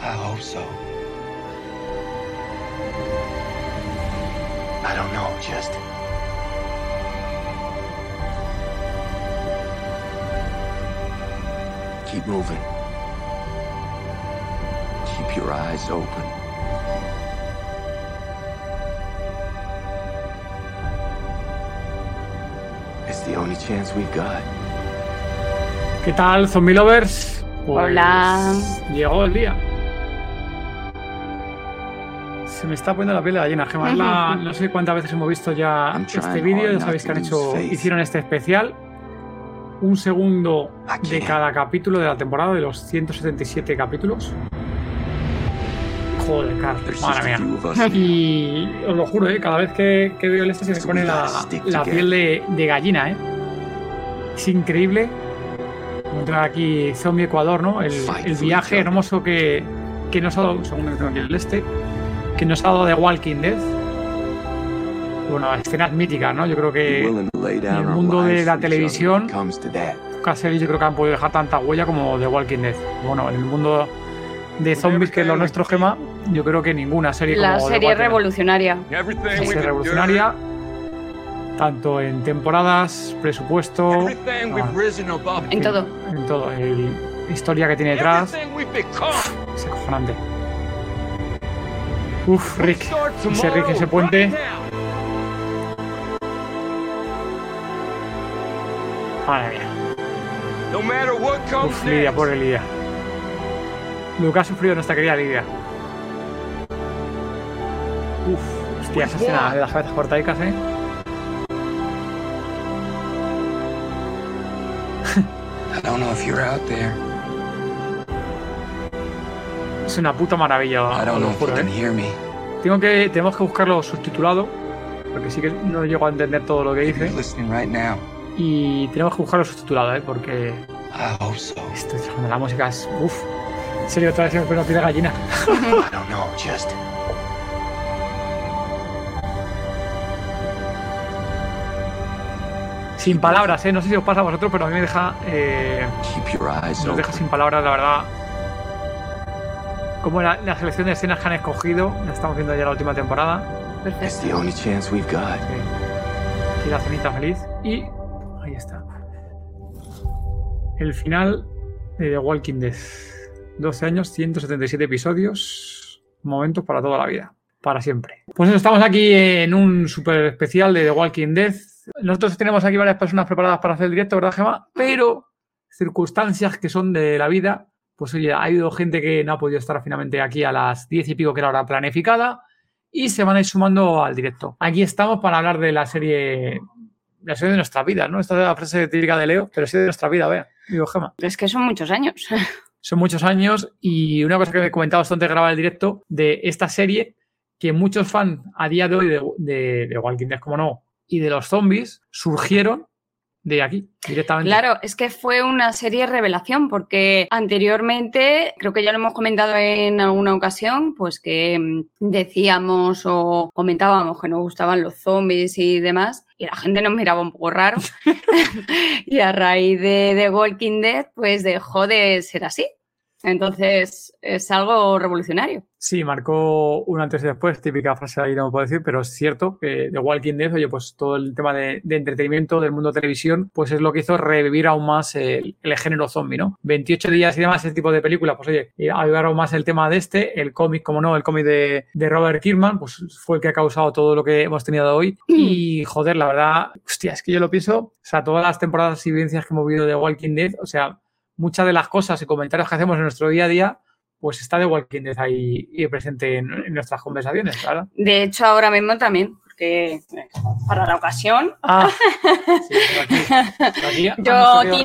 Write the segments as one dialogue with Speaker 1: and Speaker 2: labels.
Speaker 1: I hope so. I don't know, just. Keep moving. Keep your eyes open. It's the only chance we've got.
Speaker 2: ¿Qué tal, zombie lovers? Pues
Speaker 3: Hola.
Speaker 2: Llegó el día. Me está poniendo la piel de gallina, Gemma. La- no sé cuántas veces hemos visto ya este vídeo. Ya sabéis que han hecho, hicieron este especial. Un segundo de cada capítulo de la temporada, de los 177 capítulos. Joder, Carl,
Speaker 1: There's
Speaker 2: madre mía. Y os lo juro, ¿eh? cada vez que, que veo el este se me pone la, piel de, de gallina. ¿eh? Es increíble encontrar aquí Zombie Ecuador, ¿no? El, viaje hermoso que, que nos ha dado, según tengo aquí el este, que nos ha dado de Walking Dead. Bueno, escenas míticas, ¿no? Yo creo que en el mundo de la televisión- pocas series yo creo que han podido dejar tanta huella como The Walking Dead. Bueno, en el mundo de zombies que es lo nuestro, Gema, yo creo que ninguna serie
Speaker 3: La
Speaker 2: como The
Speaker 3: serie
Speaker 2: Walking Dead.
Speaker 3: revolucionaria.
Speaker 2: Sí,
Speaker 4: we've
Speaker 2: revolucionaria, tanto en temporadas, presupuesto, Ah.
Speaker 4: above.
Speaker 3: En todo.
Speaker 2: en todo, el historia que tiene detrás, es acojonante. Uf, Rick, ese Rick,
Speaker 4: tomorrow,
Speaker 2: ese puente. madre mía. Uf, Lidia, pobre Lidia. Lo que ha sufrido nuestra querida Lidia. Uf, hostia, esa escena de las cabezas cortaicas, eh.
Speaker 1: I don't know if you're out there.
Speaker 2: Es una puta maravilla, lo juro, eh. Tengo que, tenemos que buscarlo subtitulado, porque sí que no llego a entender todo lo que dice. Y tenemos que buscarlo subtitulado, ¿eh? porque esto cuando la música es. Uff. En serio, otra vez me pone la gallina. Sin palabras, ¿eh? No sé si os pasa a vosotros, pero a mí me deja. eh, nos deja sin palabras, la verdad. Como la, la selección de escenas que han escogido, la estamos viendo ya la última temporada.
Speaker 1: It's
Speaker 3: Perfecto.
Speaker 1: the only chance we've got.
Speaker 2: Sí. Aquí la cenita feliz. Y ahí está. El final de The Walking Dead. 12 años, 177 episodios. Momentos para toda la vida. Para siempre. Pues eso, estamos aquí en un super especial de The Walking Dead. Nosotros tenemos aquí varias personas preparadas para hacer el directo, ¿verdad, Gemma? Pero circunstancias que son de la vida. Pues oye, ha habido gente que no ha podido estar finalmente aquí a las 10 y pico que era hora planificada y se van a ir sumando al directo. Aquí estamos para hablar de la serie, la serie de nuestra vida, ¿no? Esta es la frase típica de Leo, pero sí de nuestra vida, vea. Digo, Gema.
Speaker 3: Es que son muchos años.
Speaker 2: Son muchos años y una cosa que he comentado bastante antes de grabar el directo de esta serie, que muchos fans a día de hoy de, de, de Walking Dead, como no, y de los zombies, surgieron de aquí, directamente.
Speaker 3: Claro, es que fue una serie revelación porque anteriormente, creo que ya lo hemos comentado en alguna ocasión, pues que mm, decíamos o comentábamos que nos gustaban los zombies y demás, y la gente nos miraba un poco raro. y a raíz de The Walking Dead, pues dejó de ser así. Entonces, es algo revolucionario.
Speaker 2: Sí, marcó un antes y después, típica frase ahí no puedo decir, pero es cierto que The Walking Dead, oye, pues todo el tema de, de entretenimiento del mundo de televisión, pues es lo que hizo revivir aún más el, el género zombie, ¿no? 28 días y demás, ese tipo de películas, pues oye, y avivar aún más el tema de este, el cómic, como no, el cómic de, de Robert Kirkman, pues fue el que ha causado todo lo que hemos tenido hoy. Y joder, la verdad, hostia, es que yo lo pienso, o sea, todas las temporadas y vivencias que hemos vivido de Walking Dead, o sea, muchas de las cosas y comentarios que hacemos en nuestro día a día, pues está The Walking Dead ahí presente en, en nuestras conversaciones, claro.
Speaker 3: De hecho, ahora mismo también, porque eh, para la ocasión,
Speaker 2: Ah, sí, pero aquí, pero aquí,
Speaker 3: yo,
Speaker 2: sé qué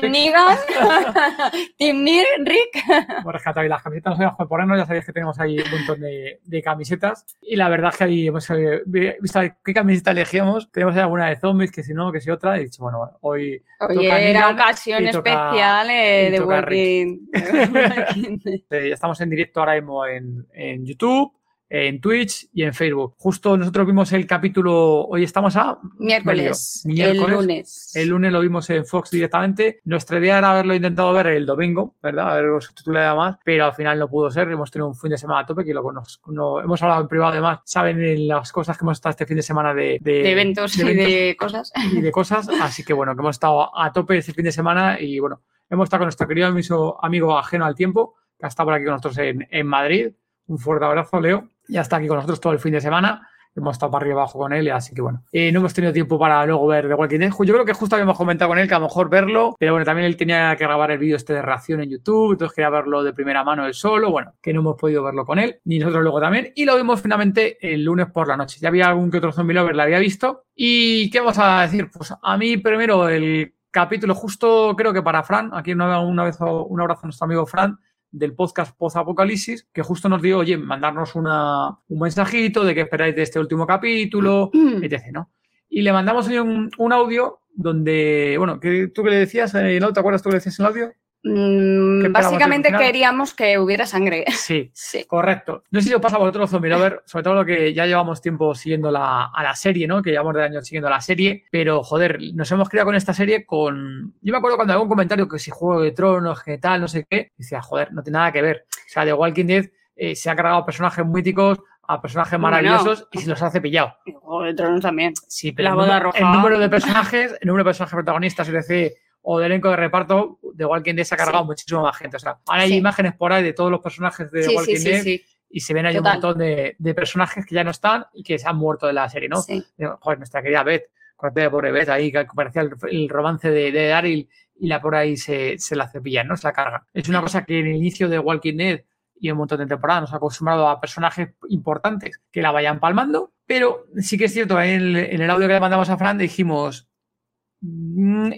Speaker 3: Team
Speaker 2: Rick, hemos rescatado ahí las camisetas, no sabíamos ponernos, ya sabéis que tenemos ahí un montón de, de camisetas. Y la verdad es que ahí hemos eh, visto qué camiseta elegíamos, tenemos alguna de zombies, que si no, que si otra, y he dicho, bueno, bueno, hoy Toca
Speaker 3: era
Speaker 2: Negan
Speaker 3: ocasión
Speaker 2: y toca-
Speaker 3: especial eh,
Speaker 2: y
Speaker 3: de Walking.
Speaker 2: eh, ya estamos en directo ahora mismo en, en YouTube, en Twitch y en Facebook. Justo nosotros vimos el capítulo, hoy estamos a
Speaker 3: Miércoles,
Speaker 2: Miércoles.
Speaker 3: el lunes.
Speaker 2: el lunes lo vimos en Fox directamente. Nuestra idea era haberlo intentado ver el domingo, ¿verdad? A ver los subtitulado más, pero al final no pudo ser. Hemos tenido un fin de semana a tope que lo conozco. No, hemos hablado en privado además. Saben en las cosas que hemos estado este fin de semana de,
Speaker 3: de eventos y de cosas.
Speaker 2: y de cosas. Así que bueno, que hemos estado a tope este fin de semana y bueno, hemos estado con nuestro querido amigo, amigo ajeno al tiempo, que ha estado por aquí con nosotros en, en Madrid. Un fuerte abrazo, Leo. Ya está aquí con nosotros todo el fin de semana. Hemos estado para arriba y abajo con él, así que bueno. Eh, no hemos tenido tiempo para luego ver The Walking Dead. Yo creo que justo habíamos comentado con él que a lo mejor verlo, pero bueno, también él tenía que grabar el vídeo este de reacción en YouTube, entonces quería verlo de primera mano él solo. Bueno, que no hemos podido verlo con él, ni nosotros luego también. Y lo vimos finalmente el lunes por la noche. Ya había algún que otro zombie lover, la había visto. ¿Y qué vamos a decir? Pues a mí primero el capítulo, justo creo que para Fran, aquí una, una vez un abrazo a nuestro amigo Fran, del podcast Post Apocalipsis, que justo nos dio, oye, mandarnos una, un mensajito de que esperáis de este último capítulo, etc. ¿no? Y le mandamos un, un audio donde, bueno, que tú que le decías, eh, ¿no? ¿Te acuerdas tú que le decías en el audio?
Speaker 3: Mm,
Speaker 2: ¿Qué esperamos
Speaker 3: básicamente
Speaker 2: final?
Speaker 3: queríamos que hubiera sangre.
Speaker 2: Sí,
Speaker 3: Sí.
Speaker 2: correcto. No sé si os pasa a vosotros, Zombie Lover, sobre todo lo que ya llevamos tiempo siguiendo la, a la serie, ¿no? Que llevamos de años siguiendo la serie, pero joder, nos hemos criado con esta serie con... Yo me acuerdo cuando un comentario que si Juego de Tronos, que tal, no sé qué, decía, joder, no tiene nada que ver. O sea, The Walking Dead eh, se ha cargado personajes míticos, a personajes maravillosos y se los ha cepillado.
Speaker 3: Juego de Tronos también.
Speaker 2: Sí, pero
Speaker 3: La
Speaker 2: el,
Speaker 3: boda
Speaker 2: número,
Speaker 3: roja.
Speaker 2: el número de personajes, el número de personajes protagonistas, etc., o de elenco de reparto, de Walking Dead se ha cargado
Speaker 3: Sí.
Speaker 2: muchísimo más gente. O sea, ahora hay
Speaker 3: Sí.
Speaker 2: imágenes por ahí de todos los personajes de
Speaker 3: Sí,
Speaker 2: Walking Dead y se ven ahí
Speaker 3: Total.
Speaker 2: un montón de, de personajes que ya no están y que se han muerto de la serie, ¿no? Digo, Joder, nuestra querida Beth, corte pobre Beth ahí, que parecía el, el romance de, de Daryl y la por ahí se, se la cepillan, ¿no? Se la carga. Es una cosa que en el inicio de Walking Dead y un montón de temporadas nos ha acostumbrado a personajes importantes que la vayan palmando, pero sí que es cierto, en el, en el audio que le mandamos a Fran dijimos,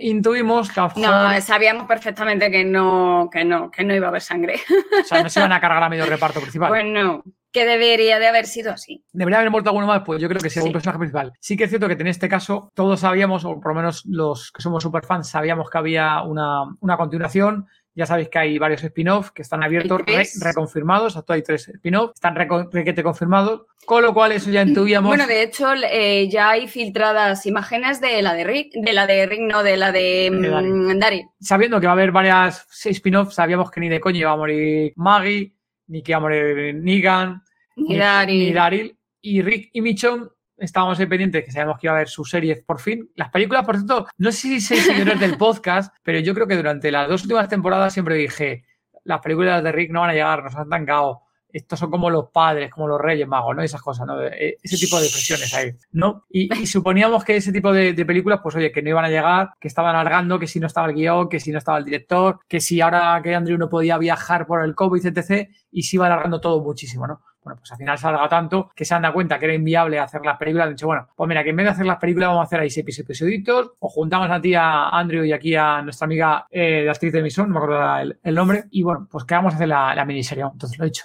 Speaker 2: intuimos que a
Speaker 3: No, sabíamos perfectamente que no, que no, que no iba a haber sangre.
Speaker 2: o sea, no se iban a cargar a medio reparto principal.
Speaker 3: Bueno, que debería de haber sido así.
Speaker 2: ¿Debería haber muerto alguno más? Pues yo creo que sí, algún
Speaker 3: Sí.
Speaker 2: personaje principal. Sí que es cierto que en este caso todos sabíamos, o por lo menos los que somos superfans, sabíamos que había una, una continuación. Ya sabéis que hay varios spin-offs que están abiertos, re- reconfirmados. Hasta hay tres spin-offs, están requete confirmados. Con lo cual, eso ya intuíamos.
Speaker 3: Bueno, de hecho, eh, ya hay filtradas imágenes de la de Rick, de la de Rick, no, de la de,
Speaker 2: De Daryl.
Speaker 3: mm, Daryl.
Speaker 2: Sabiendo que va a haber varias spin-offs, sabíamos que ni de coño iba a morir Maggie, ni que iba a morir Negan,
Speaker 3: Y Daryl.
Speaker 2: ni Daryl. Y Rick y Michonne estábamos ahí pendientes que sabíamos que iba a haber sus series por fin. Las películas, por cierto, no sé si sois seguidores del podcast, pero yo creo que durante las dos últimas temporadas siempre dije, las películas de Rick no van a llegar, nos han tancado. Estos son como los padres, como los reyes magos, ¿no? Esas cosas, ¿no? Eh, Ese tipo de expresiones ahí, ¿no? Y, y suponíamos que ese tipo de, de películas, pues oye, que no iban a llegar, que estaban alargando, que si no estaba el guion, que si no estaba el director, que si ahora que Andrew no podía viajar por el COVID, etc., y se iba alargando todo muchísimo, ¿no? Bueno, pues al final se alarga tanto que se han dado cuenta que era inviable hacer las películas. Dicho, bueno, pues mira, que en vez de hacer las películas vamos a hacer ahí seis episoditos. O juntamos a ti, a Andrew y aquí a nuestra amiga eh, de actriz de emisión, no me acuerdo el, nombre. Y bueno, pues que vamos a hacer la, la miniserie. Entonces lo he dicho.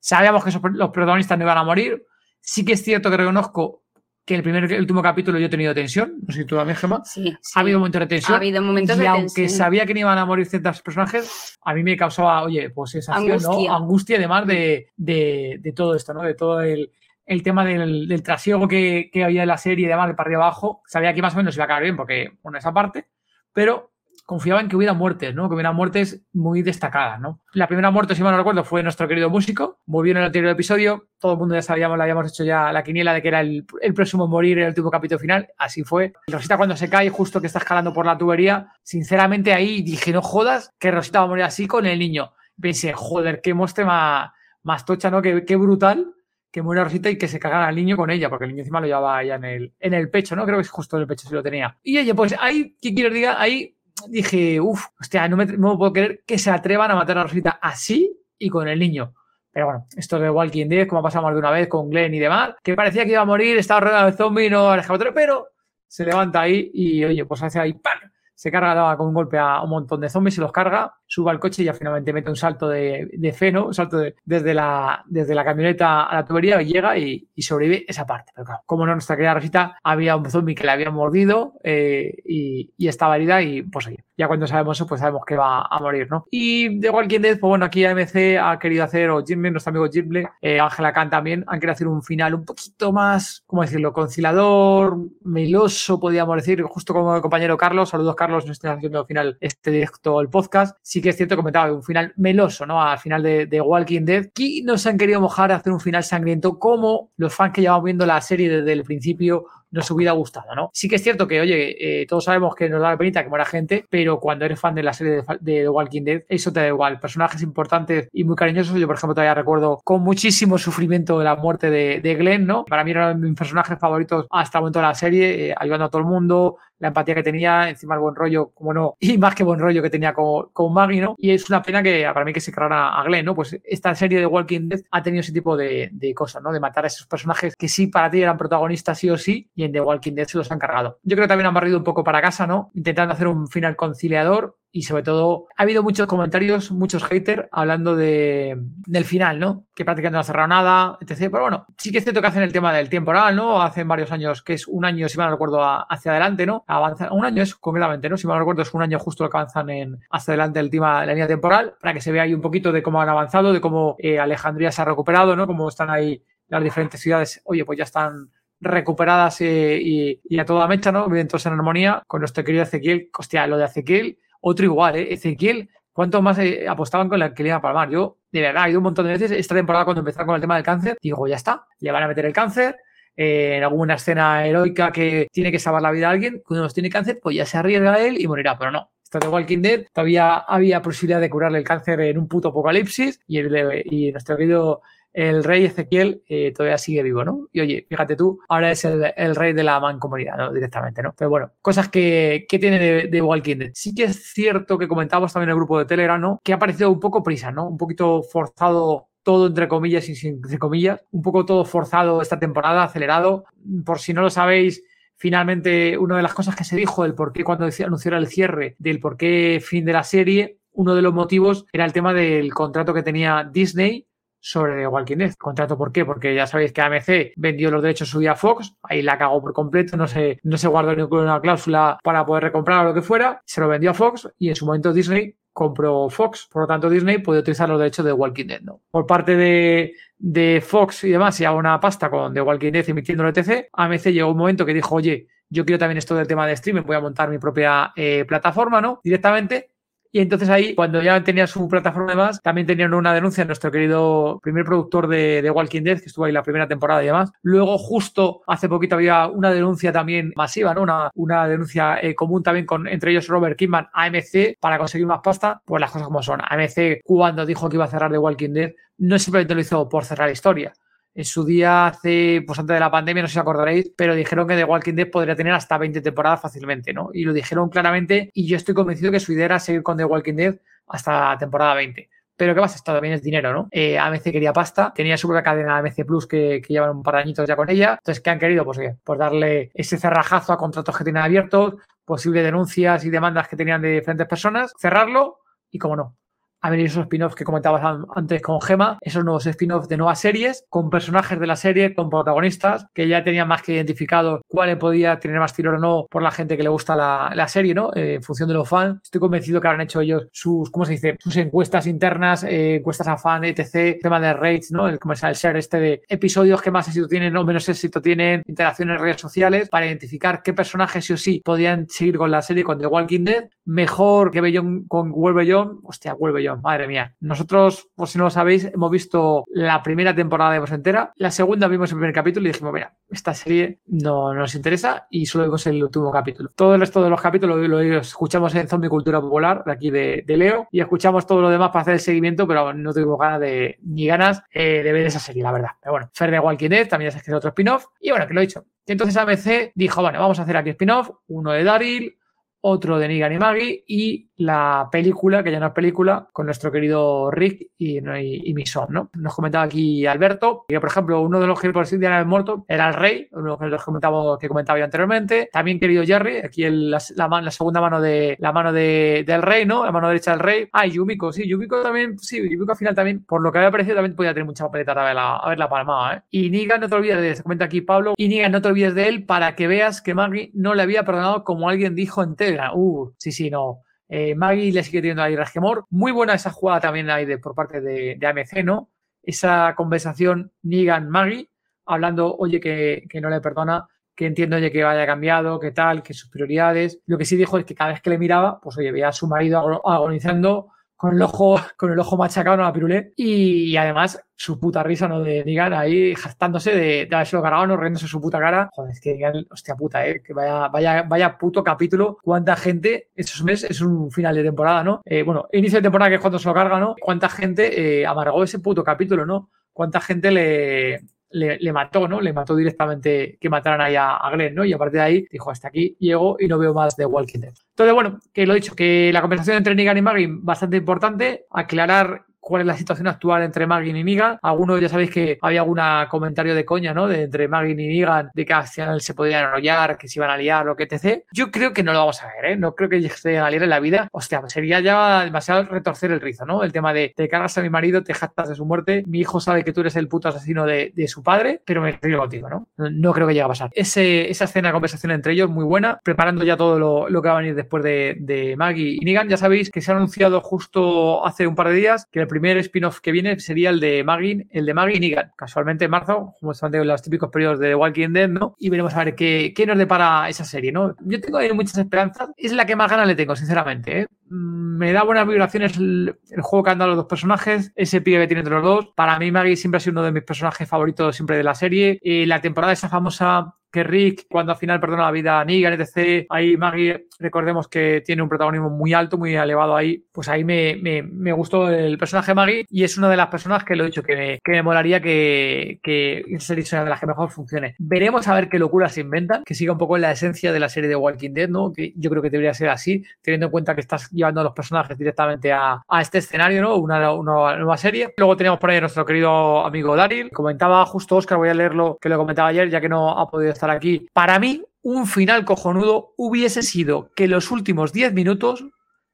Speaker 2: Sabíamos que los protagonistas no iban a morir. Sí que es cierto que reconozco que el primer el último capítulo yo he tenido tensión. No sé si tú también, Gemma.
Speaker 3: Sí, sí.
Speaker 2: Ha habido momentos de tensión.
Speaker 3: Ha habido momentos
Speaker 2: y
Speaker 3: de
Speaker 2: aunque
Speaker 3: tensión.
Speaker 2: sabía que no iban a morir ciertos personajes, a mí me causaba, oye, pues sensación, ¿no?
Speaker 3: Angustia.
Speaker 2: Angustia además de, de, de todo esto, ¿no? De todo el, el tema del, del trasiego que, que había en la serie y demás, de para arriba abajo. Sabía que más o menos iba a acabar bien, porque, bueno, esa parte, pero confiaba en que hubiera muertes, ¿no? Que hubiera muertes muy destacadas, ¿no? La primera muerte, si mal no recuerdo, fue nuestro querido músico. Volvió en el anterior episodio. Todo el mundo ya sabíamos, le habíamos hecho ya la quiniela de que era el, el próximo morir en el último capítulo final. Así fue. Rosita cuando se cae, justo que está escalando por la tubería, sinceramente ahí dije, no jodas, que Rosita va a morir así con el niño. Pensé, joder, qué mostre más, más tocha, ¿no? Qué, brutal que muera Rosita y que se cagara al niño con ella, porque el niño encima lo llevaba allá en el, en el pecho, ¿no? Creo que es justo en el pecho si lo tenía. Y oye, pues ahí, ¿qué quiero diga? Ahí dije, uff, hostia, no me, no puedo creer que se atrevan a matar a Rosita así y con el niño. Pero bueno, esto de Walking Dead, como ha pasado más de una vez con Glenn y demás, que parecía que iba a morir, estaba rodeado de zombies, no otro, pero se levanta ahí y oye, pues hace ahí, ¡pam! Se carga con un golpe a un montón de zombies, se los carga. Sube al coche y ya finalmente mete un salto de, de fe, ¿no? Un salto de- desde, la, desde la camioneta a la tubería y llega y, y sobrevive esa parte. Pero claro, como no, nuestra querida Rosita había un zombie que le había mordido eh, y, y estaba herida y pues oye, ya cuando sabemos eso, pues sabemos que va a morir, ¿no? Y de Walking Dead, pues bueno, aquí AMC ha querido hacer, o Jimmy, nuestro amigo Jimmy, eh, Ángela Khan también, han querido hacer un final un poquito más, ¿cómo decirlo? Conciliador, meloso, podríamos decir, justo como el compañero Carlos. Saludos, Carlos, no estoy haciendo al final este directo el podcast. Sí que es cierto, comentaba, un final meloso, ¿no? Al final de, de Walking Dead. Aquí no se han querido mojar a hacer un final sangriento como los fans que llevamos viendo la serie desde el principio nos hubiera gustado, ¿no? Sí que es cierto que, oye, eh, todos sabemos que nos da la penita que muera gente, pero cuando eres fan de la serie de, Walking Dead, eso te da igual. Personajes importantes y muy cariñosos. Yo, por ejemplo, todavía recuerdo con muchísimo sufrimiento la muerte de, de Glenn, ¿no? Para mí era uno de mis personajes favoritos hasta el momento de la serie, eh, ayudando a todo el mundo, la empatía que tenía, encima el buen rollo, como no, y más que buen rollo que tenía con, con Maggie, ¿no? Y es una pena que para mí que se cargara a Glenn, ¿no? Pues esta serie de Walking Dead ha tenido ese tipo de, de cosas, ¿no? De matar a esos personajes que sí para ti eran protagonistas sí o sí, y en The Walking Dead se los han cargado. Yo creo que también han barrido un poco para casa, ¿no? Intentando hacer un final conciliador y sobre todo ha habido muchos comentarios, muchos haters hablando de, del final, ¿no? Que prácticamente no ha cerrado nada, etc. Pero bueno, sí que es cierto que hacen el tema del temporal, ¿no? Hacen varios años, que es un año, si mal no recuerdo, hacia adelante, ¿no? Avanzan, un año es concretamente, ¿no? Si mal no recuerdo, es un año justo que avanzan en, hacia adelante el tema, la línea temporal, para que se vea ahí un poquito de cómo han avanzado, de cómo eh, Alejandría se ha recuperado, ¿no? Cómo están ahí las diferentes ciudades, oye, pues ya están recuperadas eh, y, a toda mecha, ¿no? Todos en armonía con nuestro querido Ezequiel. Hostia, lo de Ezequiel, otro igual, ¿eh? Ezequiel, ¿cuánto más eh, apostaban con la que le iba a palmar? Yo, de verdad, he ido un montón de veces esta temporada cuando empezaron con el tema del cáncer, digo, ya está, le van a meter el cáncer. eh, en alguna escena heroica que tiene que salvar la vida a alguien, cuando nos tiene cáncer, pues ya se arriesga él y morirá, pero no. De Walking Dead todavía había posibilidad de curarle el cáncer en un puto apocalipsis y, el, y nuestro querido el rey Ezequiel eh, todavía sigue vivo, ¿no? Y oye, fíjate tú, ahora es el, el rey de la mancomunidad, ¿no? Directamente, ¿no? Pero bueno, cosas que, que tiene de, de, Walking Dead. Sí que es cierto que comentábamos también en el grupo de Telegram, ¿no? Que ha parecido un poco prisa, ¿no? Un poquito forzado todo entre comillas y sin entre comillas, un poco todo forzado esta temporada, acelerado. Por si no lo sabéis, finalmente una de las cosas que se dijo, el por qué cuando anunciara el cierre, del por qué fin de la serie, uno de los motivos era el tema del contrato que tenía Disney sobre Walking Dead. ¿Contrato por qué? Porque ya sabéis que AMC vendió los derechos su día a Fox, ahí la cagó por completo, no se, no se guardó ninguna cláusula para poder recomprar o lo que fuera, se lo vendió a Fox y en su momento Disney compró Fox, por lo tanto Disney puede utilizar los derechos de Walking Dead. ¿no? Por parte de, de Fox y demás, se haga una pasta con The Walking Dead emitiendo el ETC, AMC llegó un momento que dijo, oye, yo quiero también esto del tema de streaming, voy a montar mi propia eh, plataforma, ¿no? Directamente, y entonces ahí, cuando ya tenía su plataforma más, también tenían una denuncia nuestro querido primer productor de, de, Walking Dead, que estuvo ahí la primera temporada y demás. Luego, justo hace poquito había una denuncia también masiva, ¿no? Una, una denuncia eh, común también con, entre ellos, Robert Kidman, AMC, para conseguir más pasta. Pues las cosas como son. AMC, cuando dijo que iba a cerrar The Walking Dead, no simplemente lo hizo por cerrar la historia. En su día, hace, pues antes de la pandemia, no sé si acordaréis, pero dijeron que The Walking Dead podría tener hasta 20 temporadas fácilmente, ¿no? Y lo dijeron claramente y yo estoy convencido que su idea era seguir con The Walking Dead hasta temporada 20. Pero ¿qué pasa? Esto también es dinero, ¿no? Eh, AMC quería pasta, tenía su propia cadena AMC Plus que, que, llevan un par de añitos ya con ella. Entonces, ¿qué han querido? Pues, eh, pues darle ese cerrajazo a contratos que tienen abiertos, posibles denuncias y demandas que tenían de diferentes personas, cerrarlo y, como no, a venir esos spin-offs que comentabas antes con Gema, esos nuevos spin-offs de nuevas series, con personajes de la serie, con protagonistas, que ya tenían más que identificado cuál podía tener más tiro o no por la gente que le gusta la, serie, ¿no? Eh, en función de los fans. Estoy convencido que habrán hecho ellos sus, ¿cómo se dice? Sus encuestas internas, eh, encuestas a fan, etc. Tema de rates, ¿no? El comercial share este de episodios que más éxito tienen o menos éxito tienen, interacciones en redes sociales, para identificar qué personajes sí o sí podían seguir con la serie, con The Walking Dead, mejor que Beyond con Beyond. Hostia, World Madre mía. Nosotros, por si no lo sabéis, hemos visto la primera temporada de Voz entera, la segunda vimos el primer capítulo y dijimos, mira, esta serie no nos interesa y solo vimos el último capítulo. Todo el resto de los capítulos lo, escuchamos en Zombie Cultura Popular, de aquí de, Leo, y escuchamos todo lo demás para hacer el seguimiento, pero no tuvimos ganas de, ni ganas eh, de ver esa serie, la verdad. Pero bueno, Fer de Walking Dead también se es otro spin-off, y bueno, que lo he dicho. Entonces AMC dijo, bueno, vamos a hacer aquí spin-off, uno de Daryl, otro de Negan y Maggie y la película, que ya no es película, con nuestro querido Rick y, y, y ¿no? Nos comentaba aquí Alberto, que por ejemplo, uno de los que por Indiana el muerto era el rey, uno de los comentaba, que comentaba yo anteriormente. También querido Jerry, aquí el, la, la, la, segunda mano de la mano de, del rey, ¿no? La mano derecha del rey. Ah, y Yumiko, sí, Yumiko también, sí, Yumiko al final también, por lo que había parecido, también podía tener mucha papeleta a verla, a verla palmada, ¿eh? Y Negan, no te olvides de se comenta aquí Pablo, y Negan, no te olvides de él para que veas que Maggie no le había perdonado como alguien dijo en Telegram. Uh, sí, sí, no. Eh, Maggie le sigue teniendo ahí resquemor. Muy buena esa jugada también ahí por parte de, de AMC, ¿no? Esa conversación Negan-Maggie, hablando, oye, que, que, no le perdona, que entiendo, oye, que vaya cambiado, que tal, que sus prioridades. Lo que sí dijo es que cada vez que le miraba, pues oye, veía a su marido agonizando con el ojo, con el ojo machacado en la pirulé. Y, y, además, su puta risa, ¿no? De Negan ahí jactándose de, de haberse lo cargado, no riéndose su puta cara. Joder, es que Negan, hostia puta, eh. Que vaya, vaya, vaya puto capítulo. Cuánta gente, estos meses es un final de temporada, ¿no? Eh, bueno, inicio de temporada que es cuando se lo carga, ¿no? Cuánta gente eh, amargó ese puto capítulo, ¿no? Cuánta gente le, le, le, mató, ¿no? Le mató directamente que mataran ahí a, a, Glenn, ¿no? Y a partir de ahí dijo, hasta aquí llego y no veo más de Walking Dead. Entonces, bueno, que lo he dicho, que la conversación entre Negan y Maggie bastante importante, aclarar cuál es la situación actual entre Maggie y Negan. Algunos ya sabéis que había algún comentario de coña, ¿no? De entre Maggie y Negan, de que al final se podían enrollar, que se iban a liar, lo que etc. Yo creo que no lo vamos a ver, ¿eh? No creo que se a liar en la vida. Hostia, sería ya demasiado retorcer el rizo, ¿no? El tema de te cargas a mi marido, te jactas de su muerte, mi hijo sabe que tú eres el puto asesino de, su padre, pero me río contigo, ¿no? No creo que llegue a pasar. Esa escena de conversación entre ellos, muy buena, preparando ya todo lo, que va a venir después de, de Maggie y Negan. Ya sabéis que se ha anunciado justo hace un par de días que el primer spin-off que viene sería el de Maggie, el de Maggie Negan. Casualmente en marzo, justamente en los típicos periodos de Walking Dead, ¿no? Y veremos a ver qué, nos depara esa serie, ¿no? Yo tengo ahí muchas esperanzas. Es la que más ganas le tengo, sinceramente, ¿eh? Me da buenas vibraciones el, juego que han dado los dos personajes, ese pibe que tiene entre los dos. Para mí, Maggie siempre ha sido uno de mis personajes favoritos siempre de la serie. Y la temporada esa famosa que Rick, cuando al final perdona la vida a Negan, etc. Ahí Maggie, recordemos que tiene un protagonismo muy alto, muy elevado ahí. Pues ahí me, me, me gustó el personaje Maggie y es una de las personas que lo he dicho, que me, que me molaría que, que serie sea de las que mejor funcione. Veremos a ver qué locuras se inventan, que siga un poco en la esencia de la serie de Walking Dead, ¿no? Que yo creo que debería ser así, teniendo en cuenta que estás llevando a los personajes directamente a, a este escenario, ¿no? Una, una, nueva serie. Luego tenemos por ahí a nuestro querido amigo Daryl. Comentaba justo Oscar, voy a leerlo, que lo comentaba ayer, ya que no ha podido estar aquí. Para mí, un final cojonudo hubiese sido que los últimos 10 minutos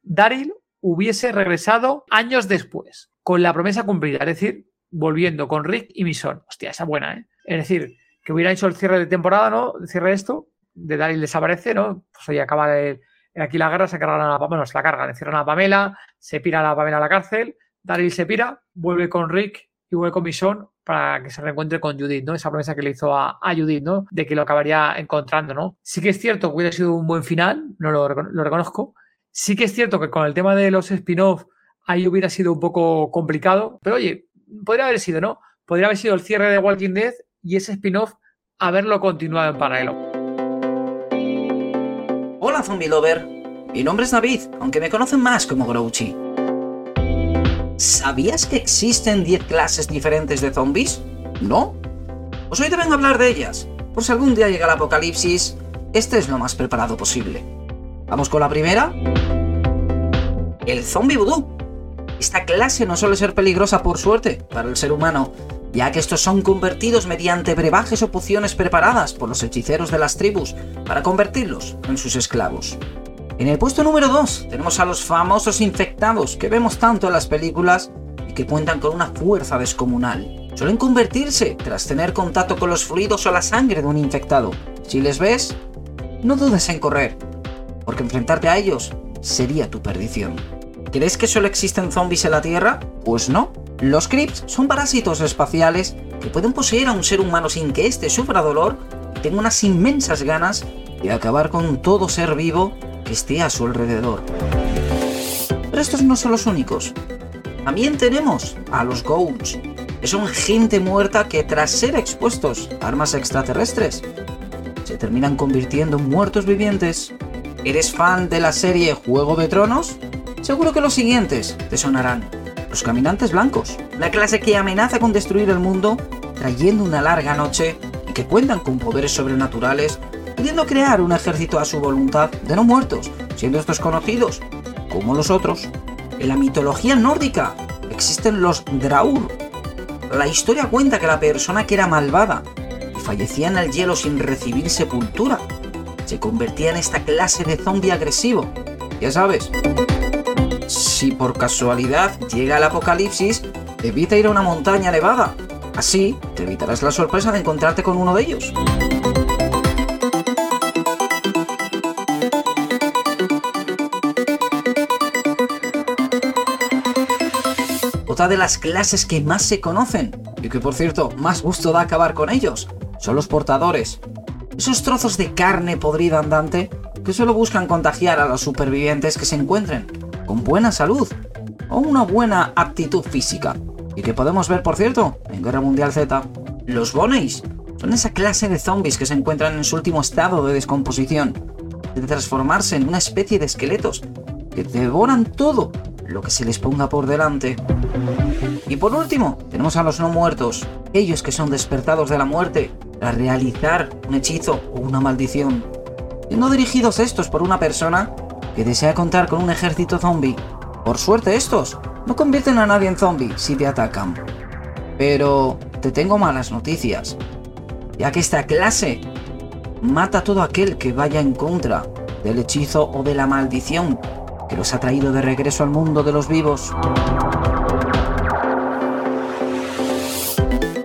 Speaker 2: Daryl hubiese regresado años después, con la promesa cumplida, es decir, volviendo con Rick y Mison. Hostia, esa buena, ¿eh? Es decir, que hubiera hecho el cierre de temporada, ¿no? El cierre esto, de Daryl desaparece, ¿no? Pues oye, acaba de, aquí la guerra, se cargan a la bueno, se la cargan, encierran a Pamela, se pira a la Pamela a la cárcel, Daryl se pira, vuelve con Rick y vuelve con Mison para que se reencuentre con Judith, ¿no? Esa promesa que le hizo a, Judith, ¿no? De que lo acabaría encontrando, ¿no? Sí que es cierto que hubiera sido un buen final, no lo, lo reconozco. Sí que es cierto que con el tema de los spin-off ahí hubiera sido un poco complicado, pero oye, podría haber sido, ¿no? Podría haber sido el cierre de Walking Dead y ese spin-off haberlo continuado en paralelo.
Speaker 5: Hola, Zombie Lover. Mi nombre es David, aunque me conocen más como Grouchy. ¿Sabías que existen 10 clases diferentes de zombies? ¿No? Pues hoy te vengo a hablar de ellas. Por si algún día llega el apocalipsis, este es lo más preparado posible. Vamos con la primera. El zombie vudú. Esta clase no suele ser peligrosa por suerte para el ser humano, ya que estos son convertidos mediante brebajes o pociones preparadas por los hechiceros de las tribus para convertirlos en sus esclavos. En el puesto número 2 tenemos a los famosos infectados que vemos tanto en las películas y que cuentan con una fuerza descomunal. Suelen convertirse tras tener contacto con los fluidos o la sangre de un infectado. Si les ves, no dudes en correr, porque enfrentarte a ellos sería tu perdición. ¿Crees que solo existen zombies en la Tierra? Pues no. Los Crips son parásitos espaciales que pueden poseer a un ser humano sin que éste sufra dolor y tenga unas inmensas ganas de acabar con todo ser vivo que esté a su alrededor. Pero estos no son los únicos. También tenemos a los Ghouls, que son gente muerta que tras ser expuestos a armas extraterrestres, se terminan convirtiendo en muertos vivientes. ¿Eres fan de la serie Juego de Tronos? Seguro que los siguientes te sonarán. Los Caminantes Blancos, una clase que amenaza con destruir el mundo trayendo una larga noche y que cuentan con poderes sobrenaturales pudiendo crear un ejército a su voluntad de no muertos, siendo estos conocidos como los otros. En la mitología nórdica existen los Draur. La historia cuenta que la persona que era malvada y fallecía en el hielo sin recibir sepultura se convertía en esta clase de zombie agresivo. Ya sabes, si por casualidad llega el apocalipsis, evita ir a una montaña nevada. Así te evitarás la sorpresa de encontrarte con uno de ellos. De las clases que más se conocen, y que por cierto más gusto da acabar con ellos, son los portadores. Esos trozos de carne podrida andante que solo buscan contagiar a los supervivientes que se encuentren con buena salud o una buena aptitud física. Y que podemos ver, por cierto, en Guerra Mundial Z. Los Boneys son esa clase de zombies que se encuentran en su último estado de descomposición, de transformarse en una especie de esqueletos que devoran todo lo que se les ponga por delante. Y por último, tenemos a los no muertos, ellos que son despertados de la muerte para realizar un hechizo o una maldición, siendo dirigidos estos por una persona que desea contar con un ejército zombie. Por suerte estos no convierten a nadie en zombie si te atacan. Pero te tengo malas noticias, ya que esta clase mata a todo aquel que vaya en contra del hechizo o de la maldición que los ha traído de regreso al mundo de los vivos.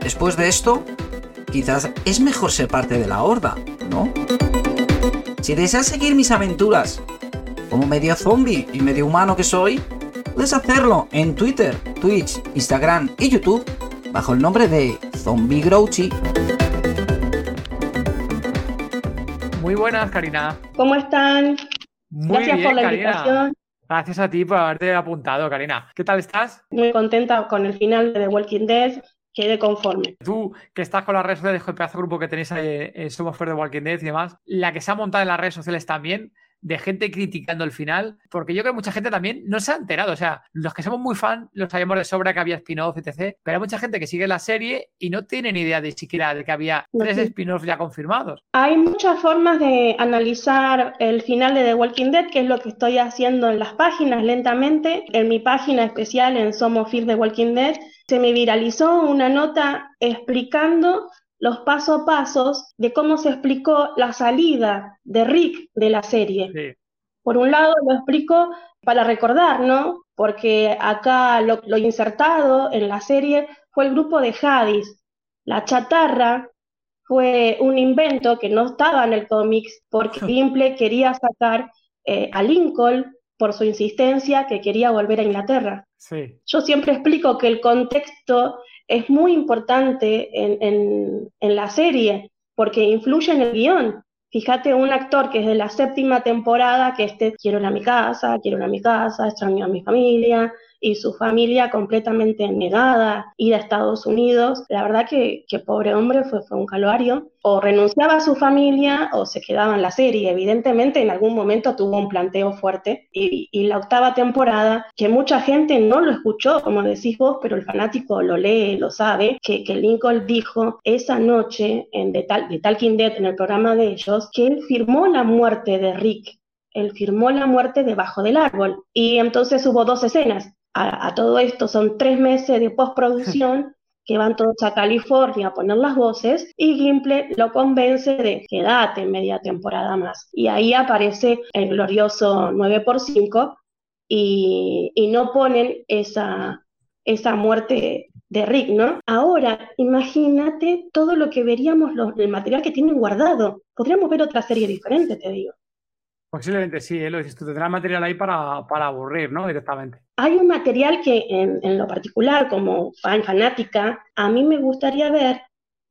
Speaker 5: Después de esto, quizás es mejor ser parte de la horda, ¿no? Si deseas seguir mis aventuras, como medio zombie y medio humano que soy, puedes hacerlo en Twitter, Twitch, Instagram y YouTube bajo el nombre de Zombie Grouchy.
Speaker 2: Muy buenas, Karina.
Speaker 6: ¿Cómo están?
Speaker 2: Muy
Speaker 6: Gracias
Speaker 2: bien,
Speaker 6: por la
Speaker 2: Karina.
Speaker 6: invitación.
Speaker 2: Gracias a ti por haberte apuntado, Karina. ¿Qué tal estás?
Speaker 6: Muy contenta con el final de The Walking Dead. Quedé conforme.
Speaker 2: Tú, que estás con las redes sociales, el pedazo de grupo que tenéis ahí en Somos Fair de Walking Dead y demás, la que se ha montado en las redes sociales también, de gente criticando el final, porque yo creo que mucha gente también no se ha enterado. O sea, los que somos muy fan, lo sabemos de sobra que había spin-off, etc. Pero hay mucha gente que sigue la serie y no tiene ni idea de siquiera de que había tres spin-offs ya confirmados.
Speaker 6: Hay muchas formas de analizar el final de The Walking Dead, que es lo que estoy haciendo en las páginas lentamente. En mi página especial en Somos Fear The Walking Dead se me viralizó una nota explicando los pasos a pasos de cómo se explicó la salida de Rick de la serie.
Speaker 2: Sí.
Speaker 6: Por un lado, lo explico para recordar, ¿no? Porque acá lo, lo insertado en la serie fue el grupo de Hadis. La chatarra fue un invento que no estaba en el cómics porque Gimple quería sacar eh, a Lincoln por su insistencia que quería volver a Inglaterra.
Speaker 2: Sí.
Speaker 6: Yo siempre explico que el contexto es muy importante en, en- la serie porque influye en el guion. Fíjate, un actor que es de la séptima temporada, que esté, quiero ir a mi casa, quiero ir a mi casa, extraño a mi familia, y su familia completamente negada, ir a Estados Unidos. La verdad que, que pobre hombre fue, fue un calvario. O renunciaba a su familia o se quedaba en la serie. Evidentemente en algún momento tuvo un planteo fuerte. Y, y la octava temporada, que mucha gente no lo escuchó, como decís vos, pero el fanático lo lee, lo sabe, que, que Lincoln dijo esa noche en The, Tal- The Talking Dead, en el programa de ellos, que él firmó la muerte de Rick. Él firmó la muerte debajo del árbol. Y entonces hubo dos escenas. A, a todo esto son tres meses de postproducción que van todos a California a poner las voces y Gimple lo convence de quédate media temporada más. Y ahí aparece el glorioso 9x5 y, y no ponen esa, esa muerte de Rick, ¿no? Ahora, imagínate todo lo que veríamos, los, el material que tienen guardado. Podríamos ver otra serie diferente, te digo.
Speaker 2: Posiblemente sí, ¿eh? lo dices tú, tendrás material ahí para, para aburrir, ¿no? Directamente.
Speaker 6: Hay un material que en, en lo particular, como fan fanática, a mí me gustaría ver,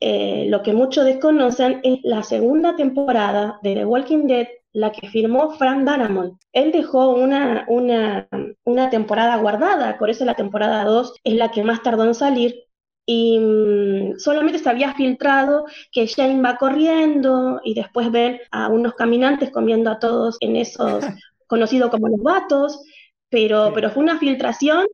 Speaker 6: eh, lo que muchos desconocen, es la segunda temporada de The Walking Dead, la que firmó Frank Darabont. Él dejó una, una, una temporada guardada, por eso la temporada 2 es la que más tardó en salir, y mm, solamente se había filtrado que Jane va corriendo y después ven a unos caminantes comiendo a todos en esos conocidos como los vatos, pero,
Speaker 2: Sí.
Speaker 6: pero fue una filtración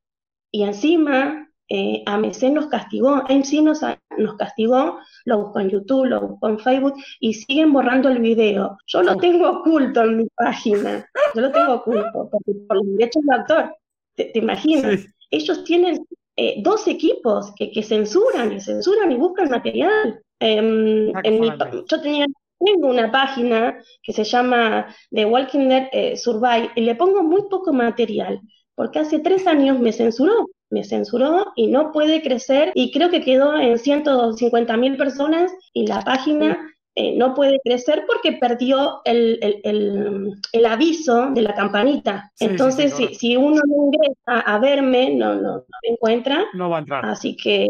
Speaker 6: y encima eh, AMC nos castigó, AMC nos, nos castigó, lo buscó en YouTube, lo buscó en Facebook y siguen borrando el video. Yo lo tengo oculto en mi página, yo lo tengo oculto porque por los derechos del autor. ¿Te, te imaginas?
Speaker 2: Sí.
Speaker 6: Ellos tienen eh, dos equipos que, que censuran y censuran y buscan material. Em, en mi yo tenía, tengo una página que se llama The Walking Dead eh, Survive y le pongo muy poco material porque hace tres años me censuró, me censuró y no puede crecer y creo que quedó en 150 mil personas y la página eh, no puede crecer porque perdió el, el- el- el aviso de la campanita.
Speaker 2: Sí, sí, sí,
Speaker 6: Entonces, si, si uno no ingresa a verme, no, no, no me encuentra.
Speaker 2: No va a entrar.
Speaker 6: Así que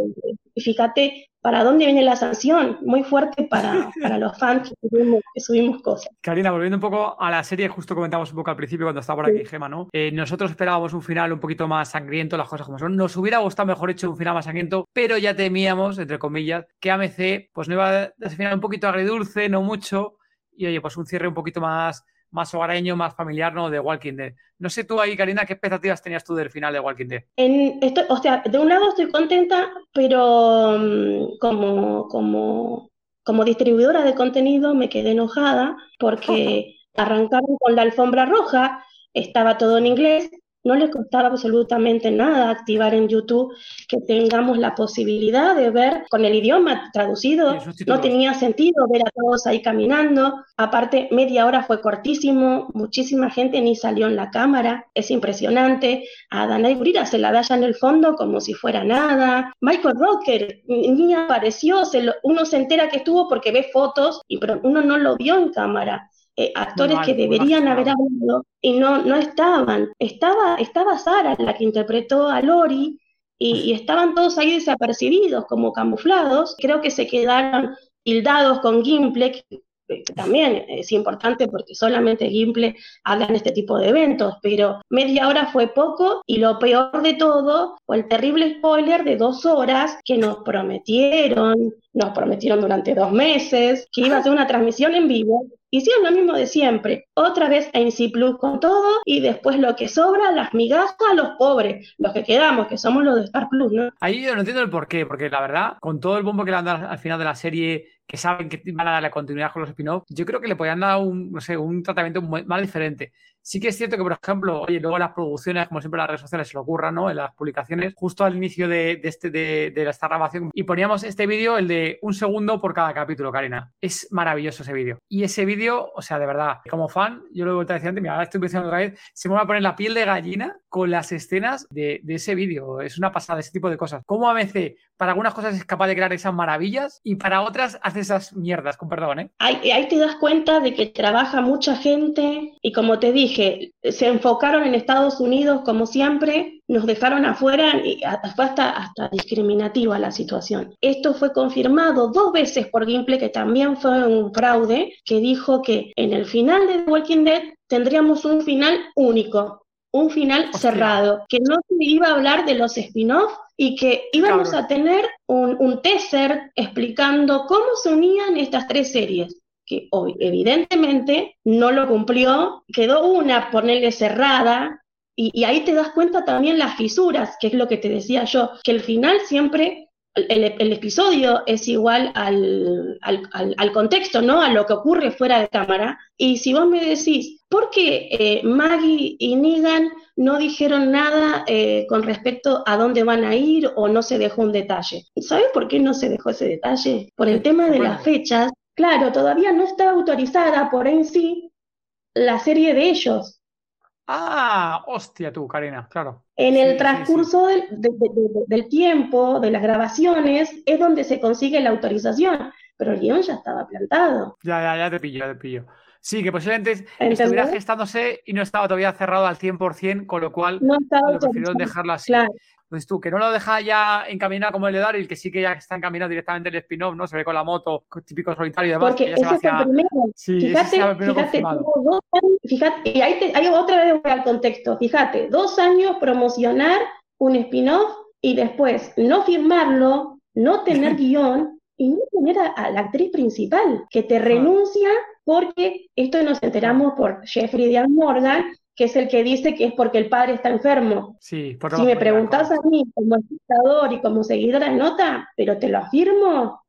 Speaker 6: fíjate para dónde viene la sanción, muy fuerte para, para los fans que subimos, que subimos cosas.
Speaker 2: Karina, volviendo un poco a la serie, justo comentamos un poco al principio cuando estaba por aquí Gema, ¿no? Eh, nosotros esperábamos un final un poquito más sangriento, las cosas como son. Nos hubiera gustado mejor hecho un final más sangriento, pero ya temíamos, entre comillas, que AMC pues no iba a ese final un poquito agridulce, no mucho, y oye, pues un cierre un poquito más, más hogareño, más familiar, ¿no? De Walking Dead. No sé tú ahí, Karina, ¿qué expectativas tenías tú del final de Walking Dead?
Speaker 6: En, estoy, o sea, de un lado estoy contenta, pero mm, como, como, como distribuidora de contenido me quedé enojada porque arrancaron con la alfombra roja, estaba todo en inglés, no le costaba absolutamente nada activar en YouTube que tengamos la posibilidad de ver con el idioma traducido, no tenía sentido ver a todos ahí caminando, aparte media hora fue cortísimo, muchísima gente ni salió en la cámara, es impresionante, a Danai Gurira se la da ya en el fondo como si fuera nada. Michael Rocker ni apareció, se lo- uno se entera que estuvo porque ve fotos, y, pero uno no lo vio en cámara. Eh, actores que deberían haber hablado y no, no estaban. Estaba, estaba Sara, la que interpretó a Lori, y, y estaban todos ahí desapercibidos, como camuflados. Creo que se quedaron tildados con Gimple, que, que también es importante porque solamente Gimple habla en este tipo de eventos, pero media hora fue poco y lo peor de todo fue el terrible spoiler de dos horas que nos prometieron, nos prometieron durante dos meses, que iba a ser una transmisión en vivo. Hicieron lo mismo de siempre, otra vez en C Plus con todo y después lo que sobra, las migajas a los pobres, los que quedamos, que somos los de Star Plus, ¿no?
Speaker 2: Ahí yo no entiendo el porqué, porque la verdad, con todo el bombo que le han dado al final de la serie, que saben que van a darle continuidad con los spin-offs, yo creo que le podrían dar un, no sé, un tratamiento más diferente. Sí que es cierto que, por ejemplo, oye, luego las producciones, como siempre las redes sociales se lo ocurran, ¿no? En las publicaciones, justo al inicio de, de este, de, de esta grabación, y poníamos este vídeo, el de un segundo por cada capítulo, Karina. Es maravilloso ese vídeo. Y ese vídeo, o sea, de verdad, como fan, yo lo he vuelto a decir antes, mira, ahora estoy pensando otra vez, se me va a poner la piel de gallina con las escenas de, de ese vídeo. Es una pasada, ese tipo de cosas. Cómo AMC para algunas cosas es capaz de crear esas maravillas y para otras hace esas mierdas, con perdón, ¿eh?
Speaker 6: Ahí, ahí te das cuenta de que trabaja mucha gente y como te dije, se enfocaron en Estados Unidos como siempre, nos dejaron afuera y fue hasta, hasta discriminativa la situación. Esto fue confirmado dos veces por Gimple, que también fue un fraude, que dijo que en el final de The Walking Dead tendríamos un final único, un final
Speaker 2: Hostia.
Speaker 6: cerrado, que no se iba a hablar de los spin-off y que íbamos a tener un, un teaser explicando cómo se unían estas tres series que hoy evidentemente no lo cumplió, quedó una, ponerle cerrada, y, y ahí te das cuenta también las fisuras, que es lo que te decía yo, que el final siempre, el, el episodio es igual al, al, al, al contexto, ¿no? A lo que ocurre fuera de cámara, y si vos me decís, ¿por qué eh, Maggie y Negan no dijeron nada eh, con respecto a dónde van a ir o no se dejó un detalle? ¿Sabes por qué no se dejó ese detalle? Por el tema de las fechas Claro, todavía no estaba autorizada por en sí la serie de ellos.
Speaker 2: Ah, hostia tú, Karina, claro.
Speaker 6: En
Speaker 2: Sí,
Speaker 6: el
Speaker 2: sí, sí.
Speaker 6: transcurso del, de- de- de- del tiempo, de las grabaciones, es donde se consigue la autorización, pero el guion ya estaba plantado.
Speaker 2: Ya, ya, ya te pillo, ya te pillo. Sí, que posiblemente estuviera gestándose y no estaba todavía cerrado al 100%, con lo cual
Speaker 6: No estaba
Speaker 2: lo prefirieron dejarlo así.
Speaker 6: Claro,
Speaker 2: Pues tú, que no lo deja ya encaminado como el de Daryl, que sí que ya está encaminado directamente el spin-off, ¿no? Se ve con la moto, típico solitario y demás,
Speaker 6: porque ese
Speaker 2: hacia...
Speaker 6: el primero.
Speaker 2: Sí,
Speaker 6: Fíjate,
Speaker 2: estaba primero
Speaker 6: fíjate, dos años, fíjate, y ahí, te- ahí otra vez voy al contexto. Fíjate, dos años promocionar un spin-off y después no firmarlo, no tener guion y no tener a, a la actriz principal, que te renuncia porque esto nos enteramos por Jeffrey Dean Morgan, que es el que dice que es porque el padre está enfermo.
Speaker 2: Sí, por
Speaker 6: Si me preguntas a mí como espectador y como seguidora de nota, pero te lo afirmo,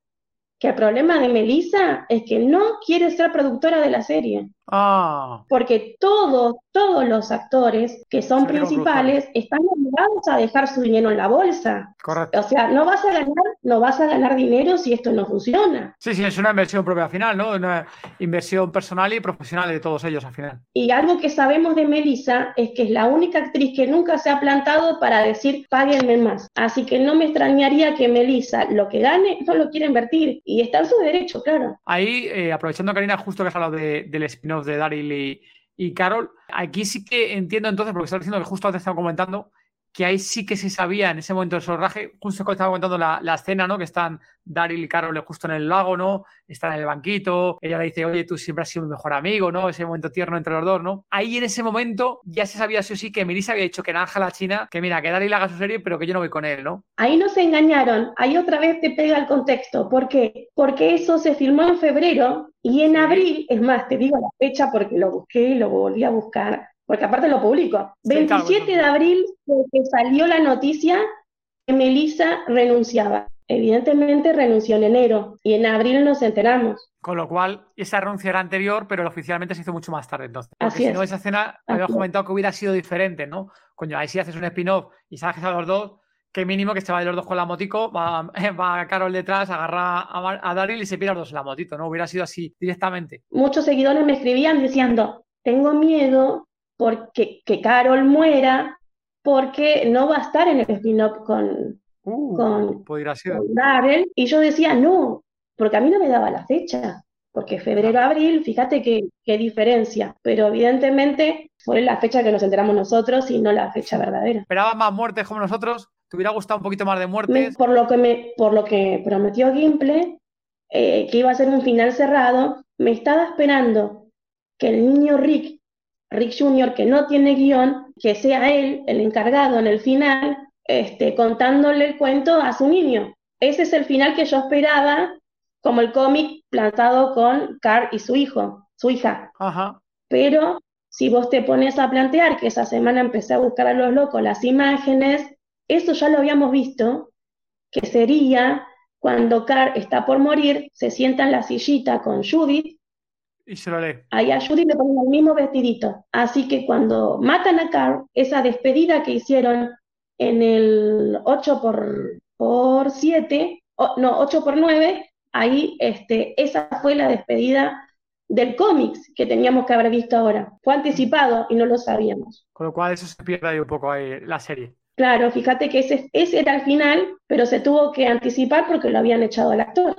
Speaker 6: que el problema de Melissa es que no quiere ser productora de la serie.
Speaker 2: Ah,
Speaker 6: Porque todos, todos los actores que son principales están obligados a dejar su dinero en la bolsa.
Speaker 2: correcto.
Speaker 6: O sea, no vas a ganar, no vas a ganar dinero si esto no funciona.
Speaker 2: Sí, sí, es una inversión propia al final, ¿no? Una inversión personal y profesional de todos ellos al final.
Speaker 6: Y algo que sabemos de Melissa es que es la única actriz que nunca se ha plantado para decir páguenme más. Así que no me extrañaría que Melissa lo que gane no lo quiera invertir. Y está en su derecho, claro.
Speaker 2: Ahí, eh, aprovechando, Karina, justo que has hablado de- del de Daryl y, y Carol, aquí sí que entiendo entonces, porque estás diciendo que justo antes estaba comentando, que ahí sí que se sabía en ese momento del rodaje, justo cuando estaba comentando la, la escena, ¿no? Que están Daryl y Carol justo en el lago, ¿no? Están en el banquito, ella le dice, oye, tú siempre has sido mi mejor amigo, ¿no? Ese momento tierno entre los dos, ¿no? Ahí en ese momento ya se sabía sí o sí que Melissa había dicho que Naranja la China, que mira, que Daryl haga su serie, pero que yo no voy con él, ¿no?
Speaker 6: Ahí no se engañaron, ahí otra vez te pega el contexto. ¿Por qué? Porque eso se filmó en febrero y en abril, es más, te digo la fecha porque lo busqué y lo volví a buscar, porque aparte lo publico.
Speaker 2: Sí, claro,
Speaker 6: 27 de abril fue que salió la noticia que Melissa renunciaba. Evidentemente renunció en enero y en abril nos enteramos.
Speaker 2: Con lo cual, ese anuncio era anterior, pero oficialmente se hizo mucho más tarde entonces. Porque
Speaker 6: Así
Speaker 2: si
Speaker 6: es.
Speaker 2: no, esa escena habíamos
Speaker 6: es.
Speaker 2: comentado que hubiera sido diferente, ¿no? Coño, ahí sí haces un spin-off y saques a los dos, qué mínimo que se vayan los dos con la motico, va, va Carol detrás, agarra a, a Daryl y se pira los dos en la motito, ¿no? Hubiera sido así directamente.
Speaker 6: Muchos seguidores me escribían diciendo, tengo miedo porque que Carol muera porque no va a estar en el spin-off con,
Speaker 2: Uh,
Speaker 6: Con- con Darrell, y yo decía, no, porque a mí no me daba la fecha, porque febrero, abril, fíjate qué, qué diferencia, pero evidentemente fue la fecha que nos enteramos nosotros y no la fecha verdadera.
Speaker 2: Esperabas más muertes como nosotros, te hubiera gustado un poquito más de
Speaker 6: Me-
Speaker 2: muertes.
Speaker 6: por lo que me, por lo que prometió Gimple, eh, que iba a ser un final cerrado, me estaba esperando que el niño Rick, Rick Jr., que no tiene guion, que sea él el encargado en el final, este, contándole el cuento a su niño. Ese es el final que yo esperaba, como el cómic plantado con Carl y su hijo, su hija.
Speaker 2: Ajá.
Speaker 6: Pero si vos te pones a plantear que esa semana empecé a buscar a los locos las imágenes, eso ya lo habíamos visto, que sería cuando Carl está por morir, se sienta en la sillita con Judith,
Speaker 2: Y se lo lee.
Speaker 6: ahí a Judith le ponen el mismo vestidito. Así que cuando matan a Carl, esa despedida que hicieron en el 8 por, por 7, o- no, 8 por 9, ahí este, esa fue la despedida del cómics que teníamos que haber visto ahora. Fue anticipado y no lo sabíamos.
Speaker 2: Con lo cual, eso se pierde ahí un poco ahí la serie.
Speaker 6: Claro, fíjate que ese, ese era el final, pero se tuvo que anticipar porque lo habían echado al actor.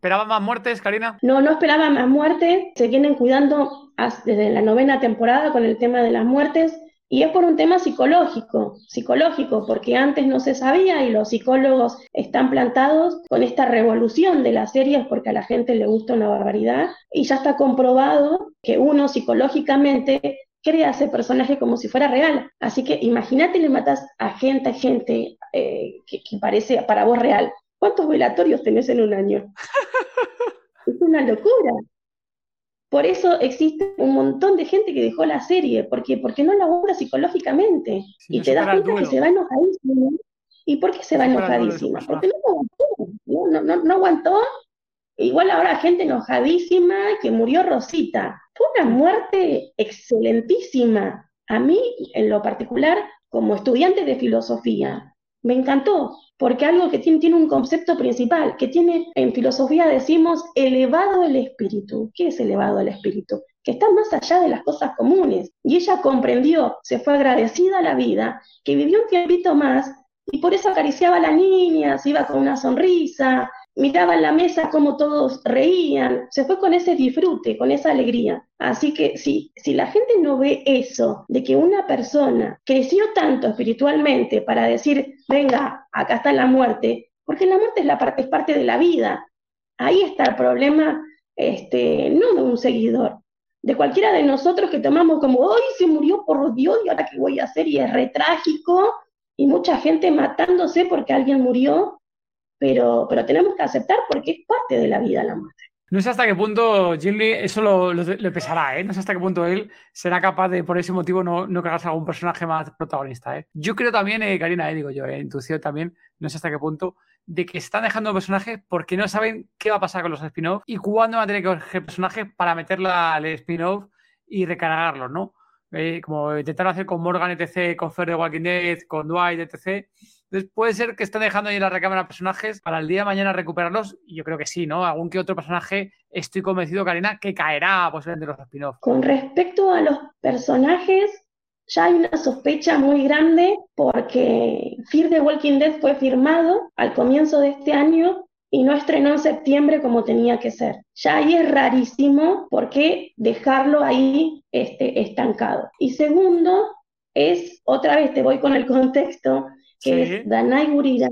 Speaker 2: ¿Esperabas más muertes, Karina?
Speaker 6: No, no esperaba más muertes, se vienen cuidando desde la novena temporada con el tema de las muertes y es por un tema psicológico, psicológico, porque antes no se sabía y los psicólogos están plantados con esta revolución de las series porque a la gente le gusta una barbaridad y ya está comprobado que uno psicológicamente crea ese personaje como si fuera real. Así que imagínate le matas a gente, a gente eh, que parece para vos real. ¿Cuántos velatorios tenés en un año? Es una locura. Por eso existe un montón de gente que dejó la serie, porque, porque no labura psicológicamente. Y te das cuenta que se va enojadísima. ¿Y por qué se va enojadísima? Porque no aguantó, no, no, no aguantó. Igual ahora gente enojadísima que murió Rosita. Fue una muerte excelentísima. A mí, en lo particular, como estudiante de filosofía, me encantó, porque algo que tiene, tiene un concepto principal, que tiene, en filosofía decimos, elevado el espíritu. ¿Qué es elevado el espíritu? Que está más allá de las cosas comunes. Y ella comprendió, se fue agradecida a la vida, que vivió un tiempito más y por eso acariciaba a la niña, se iba con una sonrisa, miraba en la mesa cómo todos reían, se fue con ese disfrute, con esa alegría. Así que si, si la gente no ve eso, de que una persona creció tanto espiritualmente para decir, venga, acá está la muerte, porque la muerte es, la parte, es parte de la vida. Ahí está el problema, este, no de un seguidor, de cualquiera de nosotros que tomamos como, hoy se murió por Dios y ahora qué voy a hacer y es re trágico y mucha gente matándose porque alguien murió, pero, pero tenemos que aceptar porque es parte de la vida la muerte.
Speaker 2: No sé hasta qué punto Gilly eso lo, lo- le pesará, ¿eh? No sé hasta qué punto él será capaz de, por ese motivo, no, no a algún personaje más protagonista, ¿eh? Yo creo también, eh, Karina, eh, digo yo, eh, intuición también, no sé hasta qué punto, de que están dejando personajes porque no saben qué va a pasar con los spin-off y cuándo van a tener que coger personajes para meterla al spin-off y recargarlos, ¿no? Eh, como intentaron hacer con Morgan, etc., con Fer de Walking Dead, con Dwight, etc. Puede ser que estén dejando ahí en la recámara personajes para el día de mañana recuperarlos. Y yo creo que sí, ¿no? Algún que otro personaje, estoy convencido, Karina, que caerá posiblemente en los spin-off.
Speaker 6: Con respecto a los personajes, ya hay una sospecha muy grande porque Fear the Walking Dead fue firmado al comienzo de este año y no estrenó en septiembre como tenía que ser. Ya ahí es rarísimo por qué dejarlo ahí este, estancado. Y segundo, es, otra vez te voy con el contexto, que
Speaker 2: Sí.
Speaker 6: es Danai Gurira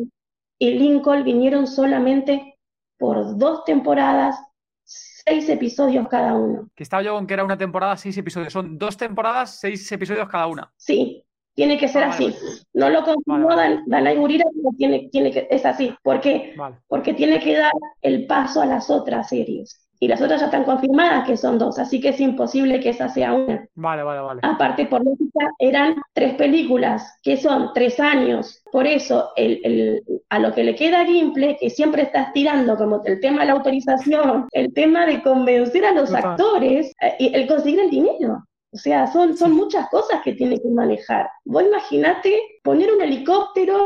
Speaker 6: y Lincoln vinieron solamente por dos temporadas, seis episodios cada uno.
Speaker 2: Que estaba yo con que era una temporada, seis episodios. Son dos temporadas, seis episodios cada una.
Speaker 6: Sí, tiene que ser
Speaker 2: Ah, vale,
Speaker 6: así. No lo confirmó
Speaker 2: Vale, vale.
Speaker 6: Dan- Danai Gurira, pero tiene, tiene que, es así. ¿Por qué?
Speaker 2: Vale.
Speaker 6: Porque tiene que dar el paso a las otras series. Y las otras ya están confirmadas que son dos, así que es imposible que esa sea una.
Speaker 2: Vale, vale, vale.
Speaker 6: Aparte, por lógica, eran tres películas, que son tres años. Por eso, el, el- a lo que le queda a Gimple, que siempre estás tirando como el tema de la autorización, el tema de convencer a los actores eh, y el conseguir el dinero. O sea, son, son muchas cosas que tiene que manejar. Vos imaginate poner un helicóptero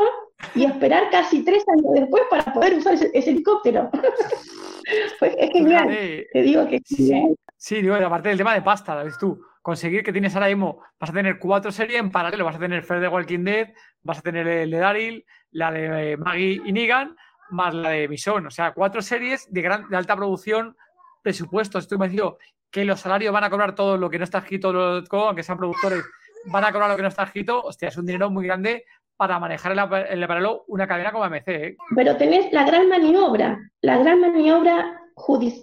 Speaker 6: y esperar casi tres años después para poder usar ese, ese helicóptero. Pues es genial.
Speaker 2: Fíjate,
Speaker 6: Te digo que es
Speaker 2: Sí,
Speaker 6: genial.
Speaker 2: Sí, digo, aparte del tema de pasta, ¿ves tú? Conseguir que tienes ahora mismo, vas a tener cuatro series en paralelo, vas a tener Fear the Walking Dead, vas a tener el de Daryl, la de eh, Maggie y Negan, más la de Mission. O sea, cuatro series de, gran, de alta producción, presupuestos. Estoy convencido que los salarios van a cobrar todo lo que no está escrito, aunque sean productores, van a cobrar lo que no está escrito. Hostia, es un dinero muy grande para manejar el paralelo una cadena como AMC, ¿eh?
Speaker 6: Pero tenés la gran maniobra, la gran maniobra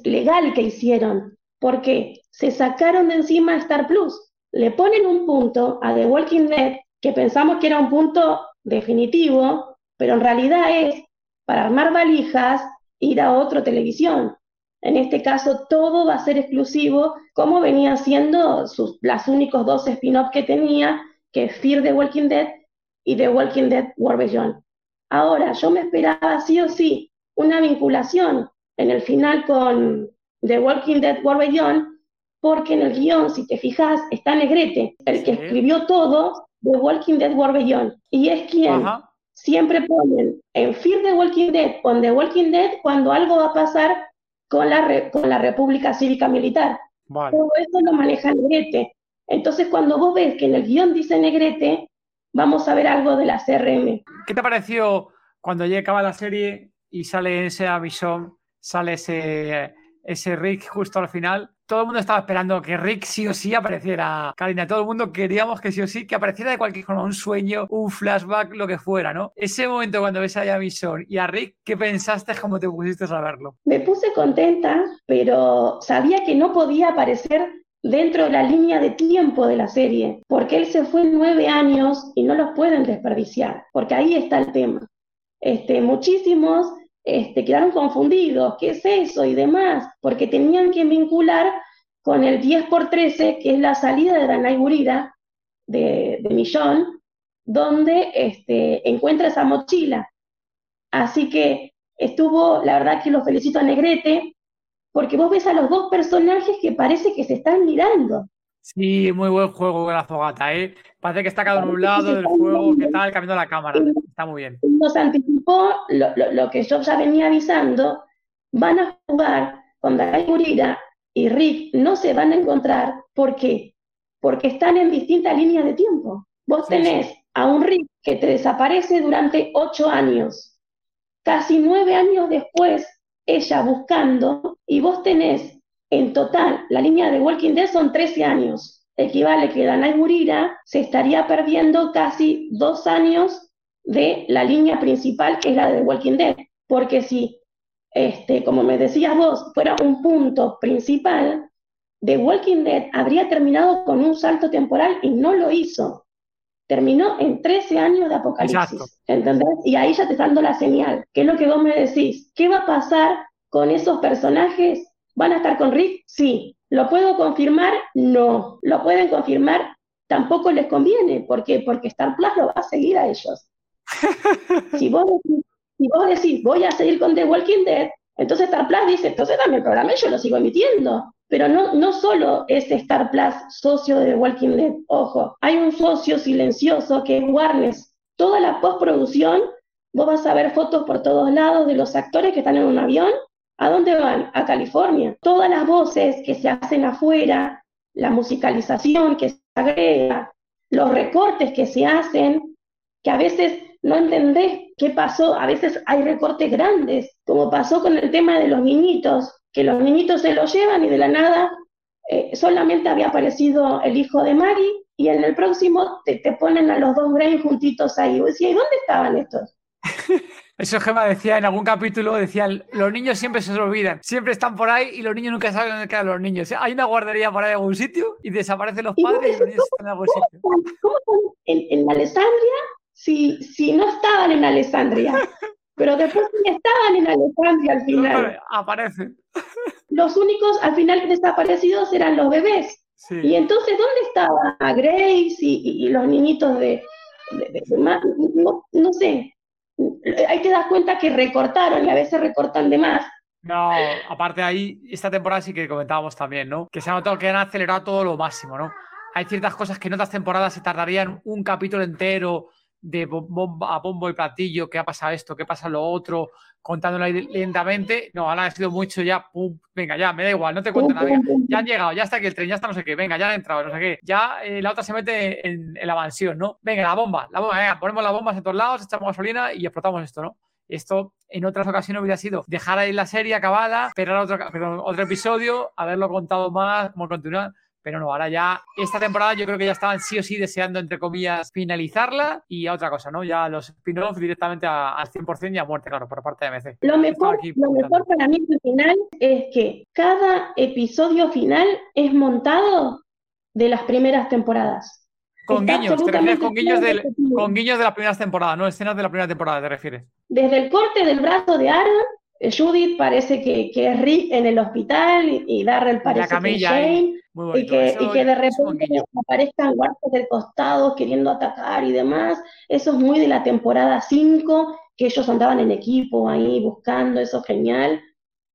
Speaker 6: legal que hicieron, porque se sacaron de encima Star Plus, le ponen un punto a The Walking Dead que pensamos que era un punto definitivo, pero en realidad es para armar valijas, ir a otra televisión. En este caso, todo va a ser exclusivo, como venían siendo sus, las únicos dos spin-offs que tenía, que es Fear the Walking Dead y The Walking Dead War Beyond. Ahora, yo me esperaba sí o sí una vinculación en el final con The Walking Dead War Beyond, porque en el guion, si te fijas, está Negrete, el que
Speaker 2: Sí.
Speaker 6: escribió todo The Walking Dead War Beyond, y es quien
Speaker 2: Ajá.
Speaker 6: siempre ponen en Fear the Walking Dead o The Walking Dead cuando algo va a pasar con la, con la República Cívica Militar.
Speaker 2: Vale.
Speaker 6: Todo eso lo maneja Negrete. Entonces, cuando vos ves que en el guion dice Negrete, vamos a ver algo de la CRM.
Speaker 2: ¿Qué te pareció cuando ya acaba la serie y sale ese Amison, sale ese, ese Rick justo al final? Todo el mundo estaba esperando que Rick sí o sí apareciera. Karina, todo el mundo queríamos que sí o sí, que apareciera de cualquier forma, un sueño, un flashback, lo que fuera, ¿no? Ese momento cuando ves a Amison y a Rick, ¿qué pensaste cuando te pusiste a verlo?
Speaker 6: Me puse contenta, pero sabía que no podía aparecer dentro de la línea de tiempo de la serie, porque él se fue nueve años y no los pueden desperdiciar, porque ahí está el tema. Este, muchísimos este, quedaron confundidos, ¿qué es eso? y demás, porque tenían que vincular con el 10 por 13, que es la salida de Danai Gurira, de, de Millón, donde este, encuentra esa mochila. Así que estuvo, la verdad que lo felicito a Negrete, porque vos ves a los dos personajes que parece que se están mirando.
Speaker 2: Sí, muy buen juego con la fogata, ¿eh? Parece que está cada uno un lado del juego, ¿qué tal? Cambiando la cámara. Está muy bien.
Speaker 6: Nos anticipó lo, lo- lo que yo ya venía avisando, van a jugar con Danai Gurira y Rick, no se van a encontrar, ¿por qué? Porque están en distintas líneas de tiempo. Vos
Speaker 2: Sí,
Speaker 6: tenés
Speaker 2: sí.
Speaker 6: a un Rick que te desaparece durante ocho años, casi nueve años después, ella buscando, y vos tenés en total, la línea de Walking Dead son 13 años. Equivale que Danai Gurira se estaría perdiendo casi dos años de la línea principal, que es la de Walking Dead. Porque si, este, como me decías vos, fuera un punto principal, The Walking Dead habría terminado con un salto temporal y no lo hizo. Terminó en 13 años de apocalipsis.
Speaker 2: Exacto.
Speaker 6: ¿Entendés? Y ahí ya te está dando la señal. ¿Qué es lo que vos me decís? ¿Qué va a pasar con esos personajes ¿Van a estar con Rick? Sí. ¿Lo puedo confirmar? No. ¿Lo pueden confirmar? Tampoco les conviene. ¿Por qué? Porque Star Plus lo va a seguir a ellos. si, vos decís, si vos decís, voy a seguir con The Walking Dead, entonces Star Plus dice, entonces dame el programa yo lo sigo emitiendo. Pero no, no solo es Star Plus socio de The Walking Dead, ojo, hay un socio silencioso que es Warner. Toda la postproducción, vos vas a ver fotos por todos lados de los actores que están en un avión. ¿A dónde van? A California. Todas las voces que se hacen afuera, la musicalización que se agrega, los recortes que se hacen, que a veces no entendés qué pasó, a veces hay recortes grandes, como pasó con el tema de los niñitos, que los niñitos se los llevan y de la nada eh, solamente había aparecido el hijo de Maggie y en el próximo te, te ponen a los dos Grey juntitos ahí. Y decía, ¿y dónde estaban estos?
Speaker 2: Eso Gemma decía en algún capítulo, decía, los niños siempre se olvidan, siempre están por ahí y los niños nunca saben dónde quedan los niños. Hay una guardería por ahí en algún sitio y desaparecen los padres y los niños están en algún sitio.
Speaker 6: ¿Cómo están en, en Alessandria si, si no estaban en Alessandria? Pero después sí estaban en Alessandria al final.
Speaker 2: Aparecen.
Speaker 6: Los únicos al final desaparecidos eran los bebés.
Speaker 2: Sí.
Speaker 6: Y entonces, ¿dónde estaba Grace y, y los niñitos de, de- de- ma- no, no sé? Ahí te das cuenta que recortaron y a veces recortan de más.
Speaker 2: No, aparte de ahí, esta temporada sí que comentábamos también, ¿no? Que se ha notado que han acelerado todo lo máximo, ¿no? Hay ciertas cosas que en otras temporadas se tardarían un capítulo entero de bom- bomba a bombo y platillo, qué ha pasado esto, qué pasa lo otro, contándolo ahí lentamente. No, ahora ha sido mucho ya, pum, venga, ya, me da igual, no te cuento nada. venga, ya han llegado, ya está aquí el tren, ya está no sé qué, venga, ya han entrado, no sé qué. Ya eh, la otra se mete en, en la mansión, ¿no? Venga, la bomba, la bomba, venga, ponemos las bombas en todos lados, echamos gasolina y explotamos esto, ¿no? Esto en otras ocasiones hubiera sido dejar ahí la serie acabada, esperar otro, perdón, otro episodio, haberlo contado más, como continuar. Pero no, ahora ya, esta temporada yo creo que ya estaban sí o sí deseando, entre comillas, finalizarla y a otra cosa, ¿no? Ya los spin-offs directamente a- al 100% y a muerte, claro, por parte de MC.
Speaker 6: Lo mejor,
Speaker 2: aquí
Speaker 6: lo mejor para mí al final es que cada episodio final es montado de las primeras temporadas.
Speaker 2: Con
Speaker 6: Está
Speaker 2: guiños, te refieres con guiños, del, con guiños de las primeras temporadas, no escenas de la primera temporada, te refieres.
Speaker 6: Desde el corte del brazo de Aaron, Judith parece que, que es Rick en el hospital y, y Darrell parece que es.
Speaker 2: Muy
Speaker 6: Y que, y que de repente aparezcan guardias del costado queriendo atacar y demás. Eso es muy de la temporada 5, que ellos andaban en equipo ahí buscando, eso genial.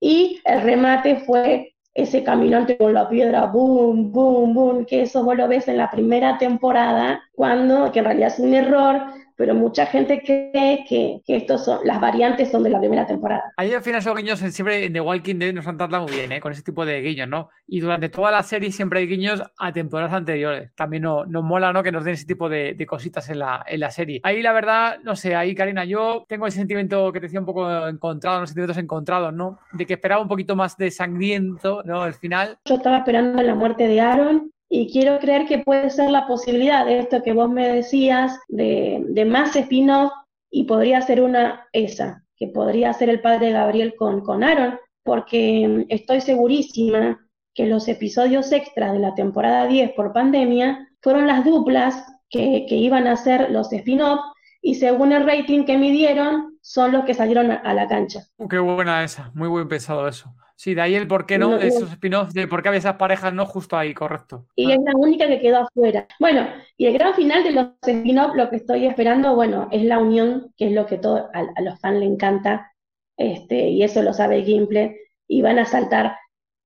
Speaker 6: Y el remate fue ese caminante con la piedra, boom, boom, boom, que eso vos lo ves en la primera temporada, cuando, que en realidad es un error, pero mucha gente cree que, que estos son, las variantes son de la primera temporada.
Speaker 2: Ahí al final esos guiños siempre en The Walking Dead nos han tratado muy bien, ¿eh? Con ese tipo de guiños, ¿no? Y durante toda la serie siempre hay guiños a temporadas anteriores. También no- nos mola, ¿no? Que nos den ese tipo de, de cositas en la, en la serie. Ahí la verdad, no sé, ahí Karina, yo tengo ese sentimiento que te decía un poco encontrado, los sentimientos encontrados, ¿no? De que esperaba un poquito más de sangriento, ¿no? El final.
Speaker 6: Yo estaba esperando la muerte de Aaron y quiero creer que puede ser la posibilidad de esto que vos me decías, de, de más spin-off, y podría ser una esa, que podría ser el padre Gabriel con, con Aaron, porque mm, estoy segurísima que los episodios extras de la temporada 10 por pandemia fueron las duplas que, que iban a ser los spin-off, y según el rating que midieron, son los que salieron a, la cancha.
Speaker 2: Uh, qué buena esa, muy buen pensado eso. Sí, de ahí el por qué no,
Speaker 6: No, no.
Speaker 2: esos spin-offs de por qué había esas parejas, no justo ahí, correcto.
Speaker 6: Y
Speaker 2: Ah.
Speaker 6: es la única que quedó afuera. Bueno, y el gran final de los spin-off, lo que estoy esperando, bueno, es la unión, que es lo que todo, a, a los fans le encanta, este, y eso lo sabe Gimple, y van a saltar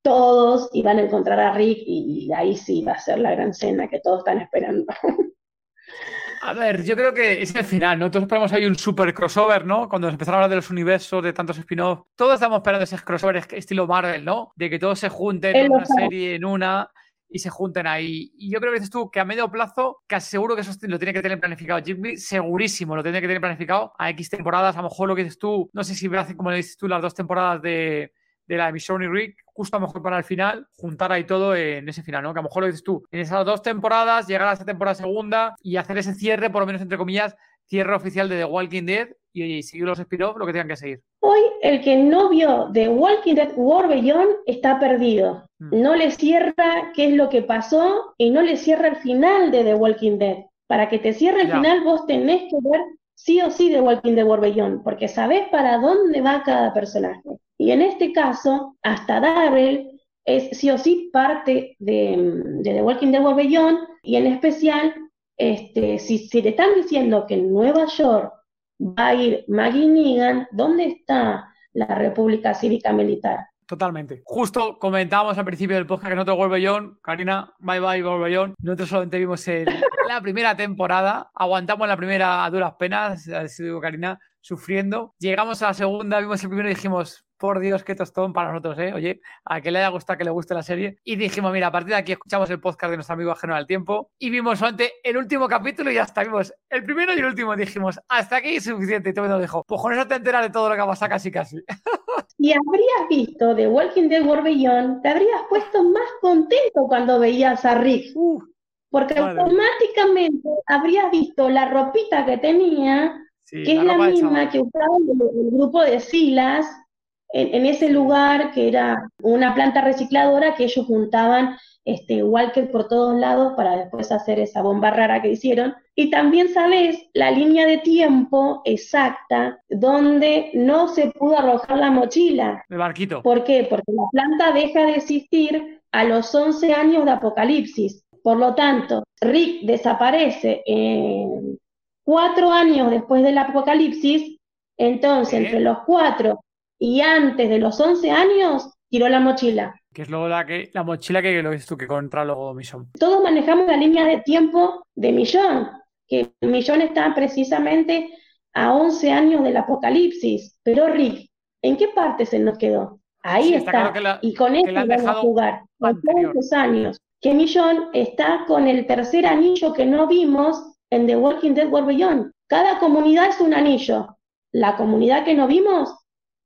Speaker 6: todos y van a encontrar a Rick, y, y ahí sí va a ser la gran cena que todos están esperando.
Speaker 2: A ver, yo creo que es el final, ¿no? Todos esperamos ahí un super crossover, ¿no? Cuando nos empezaron a hablar de los universos, de tantos spin-offs, todos estamos esperando ese crossover es- estilo Marvel, ¿no? De que todos se junten en
Speaker 6: lo
Speaker 2: una serie, en una, y se junten ahí. Y yo creo que dices tú que a medio plazo, casi seguro que eso lo tiene que tener planificado Jimmy, segurísimo, lo tiene que tener planificado a X temporadas, a lo mejor lo que dices tú, no sé si hace como le dices tú las dos temporadas de, de la emisión y Rick, justo a lo mejor para el final, juntar ahí todo en ese final, ¿no? Que a lo mejor lo dices tú, en esas dos temporadas, llegar a esa temporada segunda y hacer ese cierre, por lo menos entre comillas, cierre oficial de The Walking Dead y, oye, y seguir los spin-off, lo que tengan que seguir.
Speaker 6: Hoy el que no vio The Walking Dead War Beyond está perdido.
Speaker 2: Mm.
Speaker 6: No le cierra qué es lo que pasó y no le cierra el final de The Walking Dead. Para que te cierre el
Speaker 2: Ya.
Speaker 6: final vos tenés que ver sí o sí The Walking Dead War porque sabés para dónde va cada personaje. Y en este caso, hasta Darrell es sí o sí parte de, de The Walking Dead World y en especial, este, si, si te están diciendo que en Nueva York va a ir Maggie Negan, ¿dónde está la República Cívica Militar?
Speaker 2: Totalmente. Justo comentábamos al principio del podcast que nosotros World Beyond, Karina, bye bye World Beyond. Nosotros solamente vimos el- la primera temporada, aguantamos la primera a duras penas, así digo Karina, sufriendo. Llegamos a la segunda, vimos el primero y dijimos, por Dios, qué tostón para nosotros, ¿eh? Oye, a que le haya gustado, que le guste la serie. Y dijimos, mira, a partir de aquí escuchamos el podcast de nuestro amigo ajeno al tiempo y vimos solamente el último capítulo y ya está. Vimos el primero y el último. Dijimos, hasta aquí es suficiente. Y todo nos dijo, pues con eso te enteras de todo lo que pasa casi casi.
Speaker 6: Si habrías visto The Walking Dead World Beyond, te habrías puesto más contento cuando veías a Rick, porque
Speaker 2: Madre.
Speaker 6: automáticamente habrías visto la ropita que tenía,
Speaker 2: sí,
Speaker 6: que es la misma que usaba el, el grupo de Silas en, en ese lugar que era una planta recicladora que ellos juntaban este Walker por todos lados para después hacer esa bomba rara que hicieron. Y también sabes la línea de tiempo exacta donde no se pudo arrojar la mochila.
Speaker 2: El barquito.
Speaker 6: ¿Por qué? Porque la planta deja de existir a los 11 años de Apocalipsis. Por lo tanto, Rick desaparece en cuatro años después del Apocalipsis, entonces entre los cuatro y antes de los 11 años, tiró la mochila.
Speaker 2: Que es luego la, que, la mochila que lo dices tú, que contra luego Mission.
Speaker 6: Todos manejamos la línea de tiempo de Millón, que Millón está precisamente a 11 años del Apocalipsis. Pero Rick, ¿en qué parte se nos quedó? Ahí
Speaker 2: Sí, está
Speaker 6: está.
Speaker 2: claro que la-
Speaker 6: y con eso
Speaker 2: han
Speaker 6: vamos a jugar. Con todos años. Que Millón está con el tercer anillo que no vimos en The Walking Dead World Beyond. Cada comunidad es un anillo. La comunidad que no vimos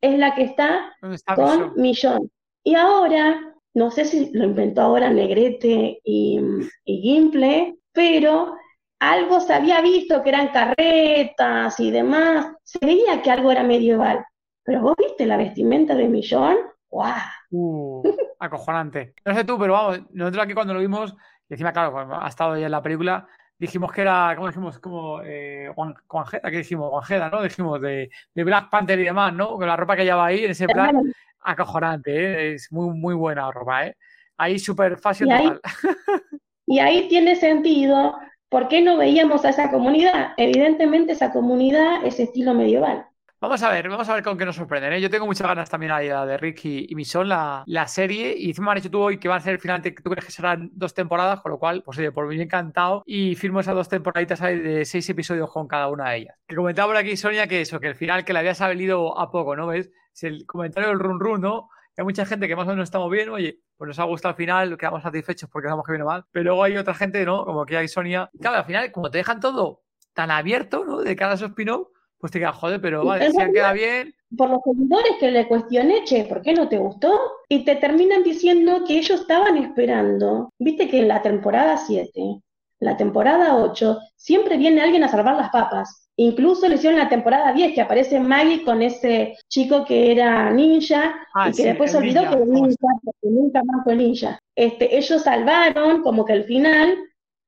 Speaker 6: es la que está
Speaker 2: ¿Dónde está
Speaker 6: con? Millón. Y ahora, no sé si lo inventó ahora Negrete y, y Gimple, pero algo se había visto que eran carretas y demás. Se veía que algo era medieval. Pero vos viste la vestimenta de Millón, ¡guau!
Speaker 2: Uh, acojonante. No sé tú, pero vamos, nosotros aquí cuando lo vimos, y encima, claro, ha estado ya en la película, dijimos que era, ¿cómo dijimos? Como eh, Juanjeda, ¿qué dijimos? Juanjeda, ¿no? Dijimos de, de Black Panther y demás, ¿no? Con la ropa que lleva ahí, en ese plan, acojonante, ¿eh? Es muy, muy buena ropa, ¿eh? Ahí super fashion
Speaker 6: Y ahí-. Y ahí tiene sentido por qué no veíamos a esa comunidad. Evidentemente esa comunidad es estilo medieval.
Speaker 2: Vamos a ver, vamos a ver con qué nos sorprenden. ¿eh? Yo tengo muchas ganas también ahí de Rick y, Mission, la, la serie. Y encima me has dicho tú hoy que van a ser el final, te- tú crees que serán dos temporadas, con lo cual, pues oye, por mí encantado. Y firmo esas dos temporaditas ahí de seis episodios con cada una de ellas. Que comentaba por aquí Sonia que eso, que el final que le había salido a poco, ¿no? ¿Ves? Es el comentario del run run, ¿no? Hay mucha gente que más o menos estamos bien, oye, pues nos ha gustado al final, quedamos satisfechos porque sabemos que viene mal. Pero luego hay otra gente, ¿no? Como que hay Sonia. Claro, al final, como te dejan todo tan abierto, ¿no? De cada esos spin-off, pues te quedas, joder, pero vale,
Speaker 6: En
Speaker 2: si han
Speaker 6: realidad-
Speaker 2: quedado bien,
Speaker 6: Por los seguidores que le cuestioné, che, ¿por qué no te gustó? Y te terminan diciendo que ellos estaban esperando. Viste que en la temporada 7, la temporada 8, siempre viene alguien a salvar las papas. Incluso le hicieron la temporada 10, que aparece Maggie con ese chico que era ninja
Speaker 2: Ah,
Speaker 6: y que
Speaker 2: sí,
Speaker 6: después se olvidó
Speaker 2: ninja,
Speaker 6: que era
Speaker 2: ¿cómo
Speaker 6: ninja, porque nunca más fue ninja. Este, ellos salvaron como que el final,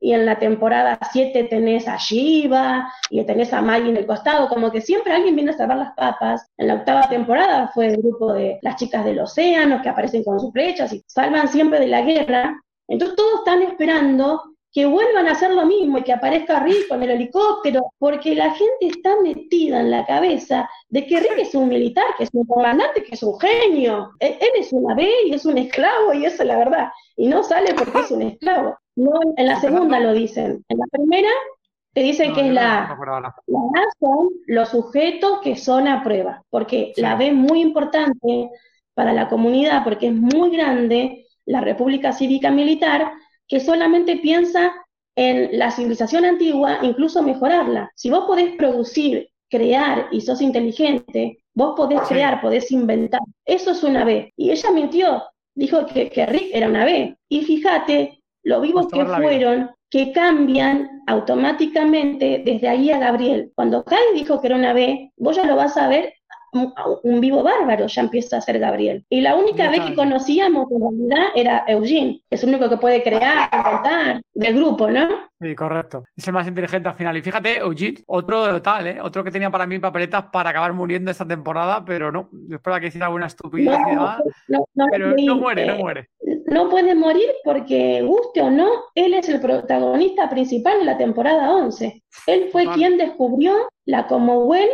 Speaker 6: y en la temporada 7 tenés a Shiva, y tenés a Maggie en el costado, como que siempre alguien viene a salvar las papas. En la octava temporada fue el grupo de las chicas del océano que aparecen con sus flechas y salvan siempre de la guerra. Entonces todos están esperando que vuelvan a hacer lo mismo y que aparezca Rick con el helicóptero, porque la gente está metida en la cabeza de que Rick es un militar, que es un comandante, que es un genio. Él, él es una B y es un esclavo, y eso es la verdad. Y no sale porque es un esclavo. No, en la segunda lo dicen. En la primera te dicen
Speaker 2: No,
Speaker 6: que es
Speaker 2: no
Speaker 6: la, la A son los sujetos que son a prueba, porque
Speaker 2: Sí.
Speaker 6: la B es muy importante para la comunidad, porque es muy grande la República Cívica Militar, que solamente piensa en la civilización antigua, incluso mejorarla. Si vos podés producir, crear y sos inteligente, vos podés
Speaker 2: Sí.
Speaker 6: crear, podés inventar. Eso es una B. Y ella mintió, dijo que, que Rick era una B. Y fíjate lo vivos que fueron, que cambian automáticamente desde ahí a Gabriel. Cuando Kai dijo que era una B, vos ya lo vas a ver un, un vivo bárbaro, ya empieza a ser Gabriel. Y la única vez que conocíamos en realidad era Eugene, que es el único que puede crear, inventar del grupo, ¿no?
Speaker 2: Sí, correcto. Es el más inteligente al final. Y fíjate, Eugene, otro tal, ¿eh? Otro que tenía para mí papeletas para acabar muriendo esta temporada, pero no. Yo esperaba que hiciera alguna estupidez y demás,
Speaker 6: no, no,
Speaker 2: pero no muere, no
Speaker 6: eh,
Speaker 2: muere.
Speaker 6: No puede morir porque, guste o no, él es el protagonista principal de la temporada 11. Él fue quien descubrió la Commonwealth,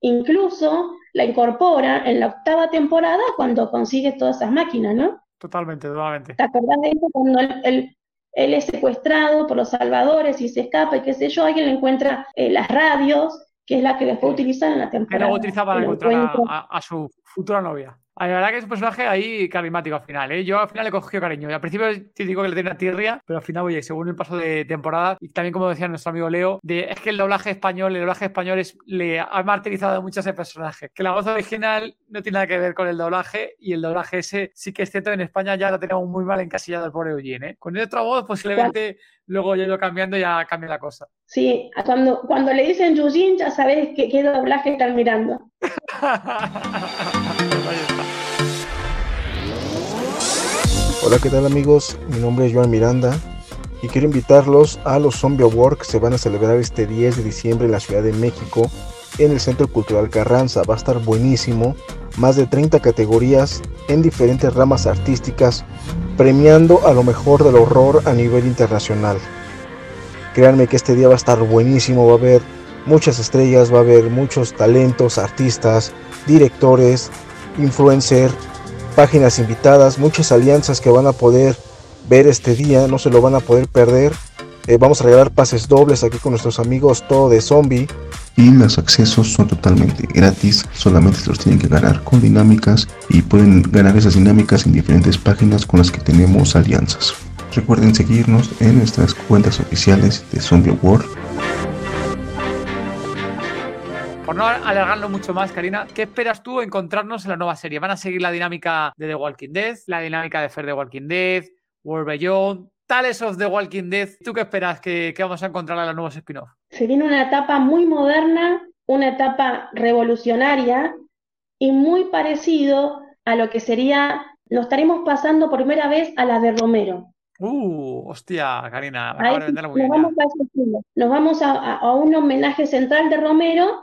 Speaker 6: incluso la incorpora en la octava temporada cuando consigue todas esas máquinas, ¿no?
Speaker 2: Totalmente, totalmente.
Speaker 6: ¿Te acordás de eso cuando él, él- él es secuestrado por los salvadores y se escapa y qué sé yo? Alguien le encuentra eh, las radios, que es la que después utilizan en la
Speaker 2: Que
Speaker 6: temporada.
Speaker 2: luego utilizaba para
Speaker 6: que
Speaker 2: encontrar a- a su futura novia. La verdad que es un personaje ahí carismático al final, ¿eh? Yo al final le cogí cariño. Y al principio te digo que le tenía tirria, pero al final, oye, según el paso de temporada, y también como decía nuestro amigo Leo, de, es que el doblaje español, el doblaje español es, le ha martirizado mucho a ese personaje. Que la voz original no tiene nada que ver con el doblaje, y el doblaje ese sí que es cierto, en España ya lo tenemos muy mal encasillado el pobre Eugene, ¿eh? Con otra voz, posiblemente luego ya lo cambiando ya cambia la cosa.
Speaker 6: Sí, cuando, cuando le dicen Yujin ya sabes que, qué doblaje están mirando.
Speaker 7: Hola, ¿qué tal amigos? Mi nombre es Joan Miranda y quiero invitarlos a los Zombie Awards que se van a celebrar este 10 de diciembre en la Ciudad de México en el Centro Cultural Carranza. Va a estar buenísimo, más de 30 categorías en diferentes ramas artísticas, premiando a lo mejor del horror a nivel internacional. Créanme que este día va a estar buenísimo, va a haber muchas estrellas, va a haber muchos talentos, artistas, directores, influencers, páginas invitadas, muchas alianzas que van a poder ver este día, no se lo van a poder perder. Eh, vamos a regalar pases dobles aquí con nuestros amigos todo de zombie.
Speaker 8: y los accesos son totalmente gratis, solamente se los tienen que ganar con dinámicas y pueden ganar esas dinámicas en diferentes páginas con las que tenemos alianzas. Recuerden seguirnos en nuestras cuentas oficiales de Zombie World.
Speaker 2: Por no alargarlo mucho más, Karina, ¿qué esperas tú encontrarnos en la nueva serie? ¿Van a seguir la dinámica de The Walking Dead, la dinámica de Fer The Walking Dead, World Beyond, Tales of The Walking Dead? ¿Tú qué esperas que, que vamos a encontrar en los nuevos spin-off?
Speaker 6: Se viene una etapa muy moderna, una etapa revolucionaria y muy parecido a lo que sería, nos estaremos pasando por primera vez a la de Romero.
Speaker 2: Uh, hostia, Karina, me de
Speaker 6: nos vamos a. Nos vamos a- a un homenaje central de Romero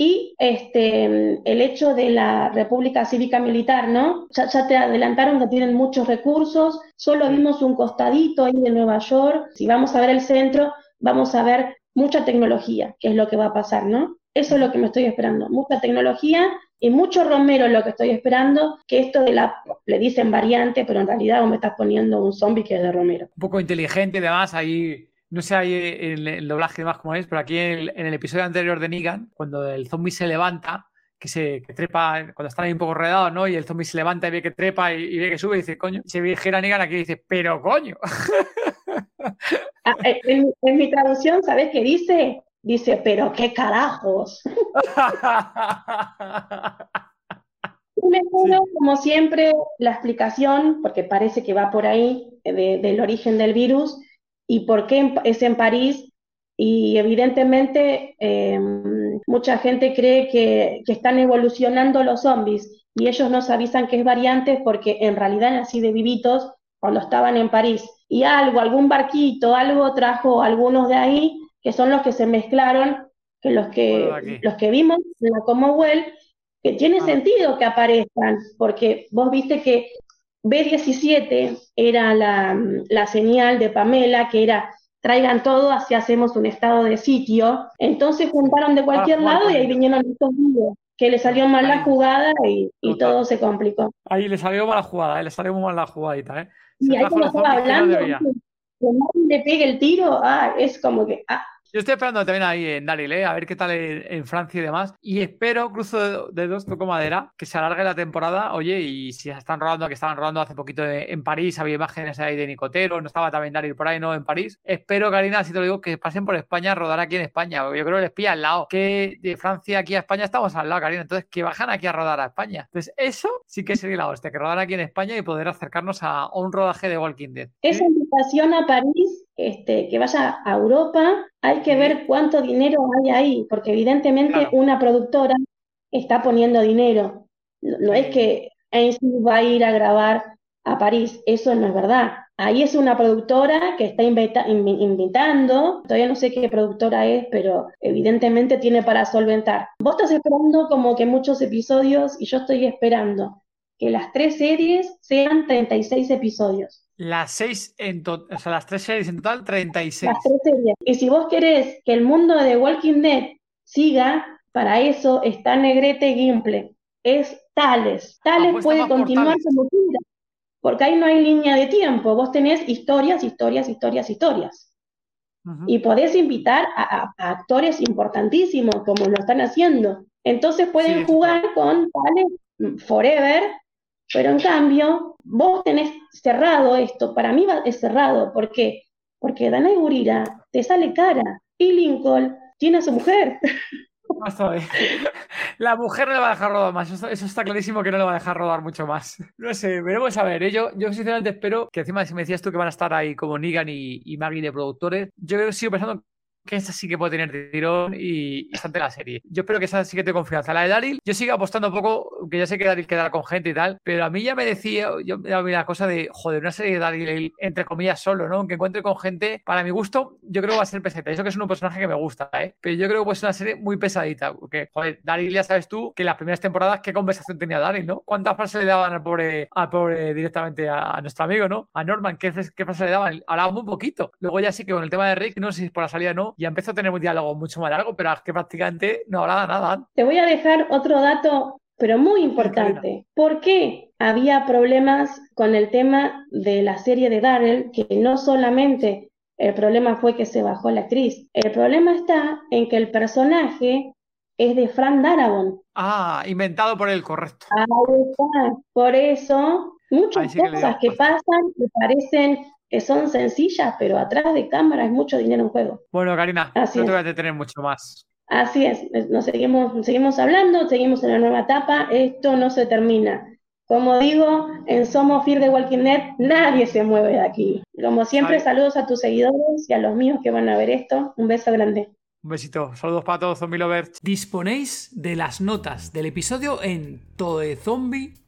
Speaker 6: y este, el hecho de la República Cívica Militar, ¿no? Ya, ya te adelantaron que tienen muchos recursos, solo vimos un costadito ahí de Nueva York. Si vamos a ver el centro, vamos a ver mucha tecnología, que es lo que va a pasar, ¿no? Eso es lo que me estoy esperando, mucha tecnología y mucho Romero es lo que estoy esperando, que esto de la, le dicen variante, pero en realidad vos me estás poniendo un zombie que es de Romero.
Speaker 2: Un poco inteligente, además, ahí, no sé ahí el, el doblaje y demás cómo es, pero aquí en el, en el episodio anterior de Negan, cuando el zombie se levanta, que se que trepa, cuando están ahí un poco rodeados, ¿no? Y el zombie se levanta y ve que trepa y, y ve que sube y dice, coño, se ve Negan aquí y dice, pero coño.
Speaker 6: Ah, eh, en, en mi traducción, ¿sabes qué dice? Dice, pero qué carajos. Y me espero, como siempre, la explicación, porque parece que va por ahí, eh, de- del origen del virus y por qué es en París. Y evidentemente eh, mucha gente cree que, que están evolucionando los zombies y ellos nos avisan que es variante porque en realidad eran así de vivitos cuando estaban en París. Y algo, algún barquito, algo trajo algunos de ahí, que son los que se mezclaron, que los que, los que vimos en la Commonwealth, que tiene
Speaker 2: Ah.
Speaker 6: sentido que aparezcan, porque vos viste que B17 era la, la señal de Pamela, que era traigan todo, así hacemos un estado de sitio. Entonces juntaron de cualquier
Speaker 2: jugar
Speaker 6: lado y ahí vinieron estos vídeos, que le salió mal la jugada y, todo se complicó.
Speaker 2: Ahí le salió mala jugada, ¿eh? le salió muy mal la jugadita, ¿eh? Se
Speaker 6: Y ahí estaba
Speaker 2: que no
Speaker 6: hablando, que nadie le pegue el tiro, ah, es como que, ah,
Speaker 2: Yo estoy esperando también ahí en Daryl, ¿eh? a ver qué tal en, Francia y demás. Y espero, cruzo de- dedos, toco madera, que se alargue la temporada. Oye, y si están rodando, que estaban rodando hace poquito de- en París, había imágenes ahí de Nicotero, no estaba también Daryl por ahí, ¿no? En París. Espero, Karina, si te lo digo, que pasen por España a rodar aquí en España. Yo creo que les pilla al lado. Que de Francia aquí a España estamos al lado, Karina. Entonces, que bajan aquí a rodar a España. Entonces, eso sí que sería la hostia, que rodar aquí en España y poder acercarnos a, a un rodaje de Walking Dead.
Speaker 6: esa invitación a París, este, que vaya a Europa, hay que ver cuánto dinero hay ahí, porque evidentemente
Speaker 2: Claro.
Speaker 6: una productora está poniendo dinero. No, no es que Ainsley va a ir a grabar a París, eso no es verdad. Ahí es una productora que está invita- invi- invitando, todavía no sé qué productora es, pero evidentemente tiene para solventar. Vos estás esperando como que muchos episodios y yo estoy esperando que las tres series sean 36 episodios.
Speaker 2: Las seis en total, o sea, las tres series en total, 36.
Speaker 6: Las tres series. Y si vos querés que el mundo de Walking Dead siga, para eso está Negrete Gimple. Es Tales. Tales
Speaker 2: Apuesta
Speaker 6: puede continuar
Speaker 2: Tales.
Speaker 6: como quiera. Porque ahí no hay línea de tiempo. Vos tenés historias, historias, historias, historias. Y podés invitar a, a- a actores importantísimos, como lo están haciendo. Entonces pueden
Speaker 2: Sí,
Speaker 6: jugar con Tales Forever, pero en cambio, vos tenés cerrado esto. Para mí es cerrado. ¿Por qué? Porque Danai Gurira te sale cara. Y Lincoln tiene a su mujer.
Speaker 2: De- La mujer no le va a dejar rodar más. Eso, está clarísimo que no le va a dejar rodar mucho más. No sé, veremos a ver. ¿eh? Yo, yo sinceramente espero que encima, si me decías tú que van a estar ahí como Negan y, y Maggie de productores, yo sigo pensando que esta sí que puede tener tirón y, y está ante la serie. Yo espero que esa sí que tengo confianza. La de Daryl, yo sigo apostando un poco, que ya sé que Daryl quedará con gente y tal, pero a mí ya me decía, yo me daba la cosa de, joder, una serie de Daryl, entre comillas, solo, ¿no? Aunque encuentre con gente, para mi gusto, yo creo que va a ser pesadita. Eso que es un personaje que me gusta, ¿eh? Pero yo creo que ser una serie muy pesadita, porque, joder, Daryl ya sabes tú que en las primeras temporadas, ¿qué conversación tenía Daryl, no? ¿Cuántas frases le daban al pobre, al pobre directamente a, nuestro amigo, ¿no? A Norman, ¿qué, qué frases le daban? Hablaba muy poquito. Luego ya sí que con el tema de Rick, no sé si es por la salida no, ya empezó a tener un diálogo mucho más largo, pero es que prácticamente no hablaba nada.
Speaker 6: Te voy a dejar otro dato, pero muy importante. ¿Por qué había problemas con el tema de la serie de Daryl? Que no solamente el problema fue que se bajó la actriz, el problema está en que el personaje es de Fran Darabont.
Speaker 2: Ah, inventado por él, correcto.
Speaker 6: Ahí está. Por eso, muchas
Speaker 2: sí que
Speaker 6: cosas
Speaker 2: dio
Speaker 6: que pasan que parecen que son sencillas, pero atrás de cámara hay mucho dinero en juego.
Speaker 2: Bueno, Karina,
Speaker 6: Así
Speaker 2: no te
Speaker 6: es.
Speaker 2: voy a detener mucho más.
Speaker 6: Así es, nos seguimos, seguimos hablando, seguimos en la nueva etapa, esto no se termina. Como digo, en Somos Fear de Walking Dead, nadie se mueve de aquí. Como siempre,
Speaker 2: Ay.
Speaker 6: saludos a tus seguidores y a los míos que van a ver esto. Un beso grande.
Speaker 2: Un besito. Saludos para todos, zombie lovers. Disponéis de las notas del episodio en todezombie.com.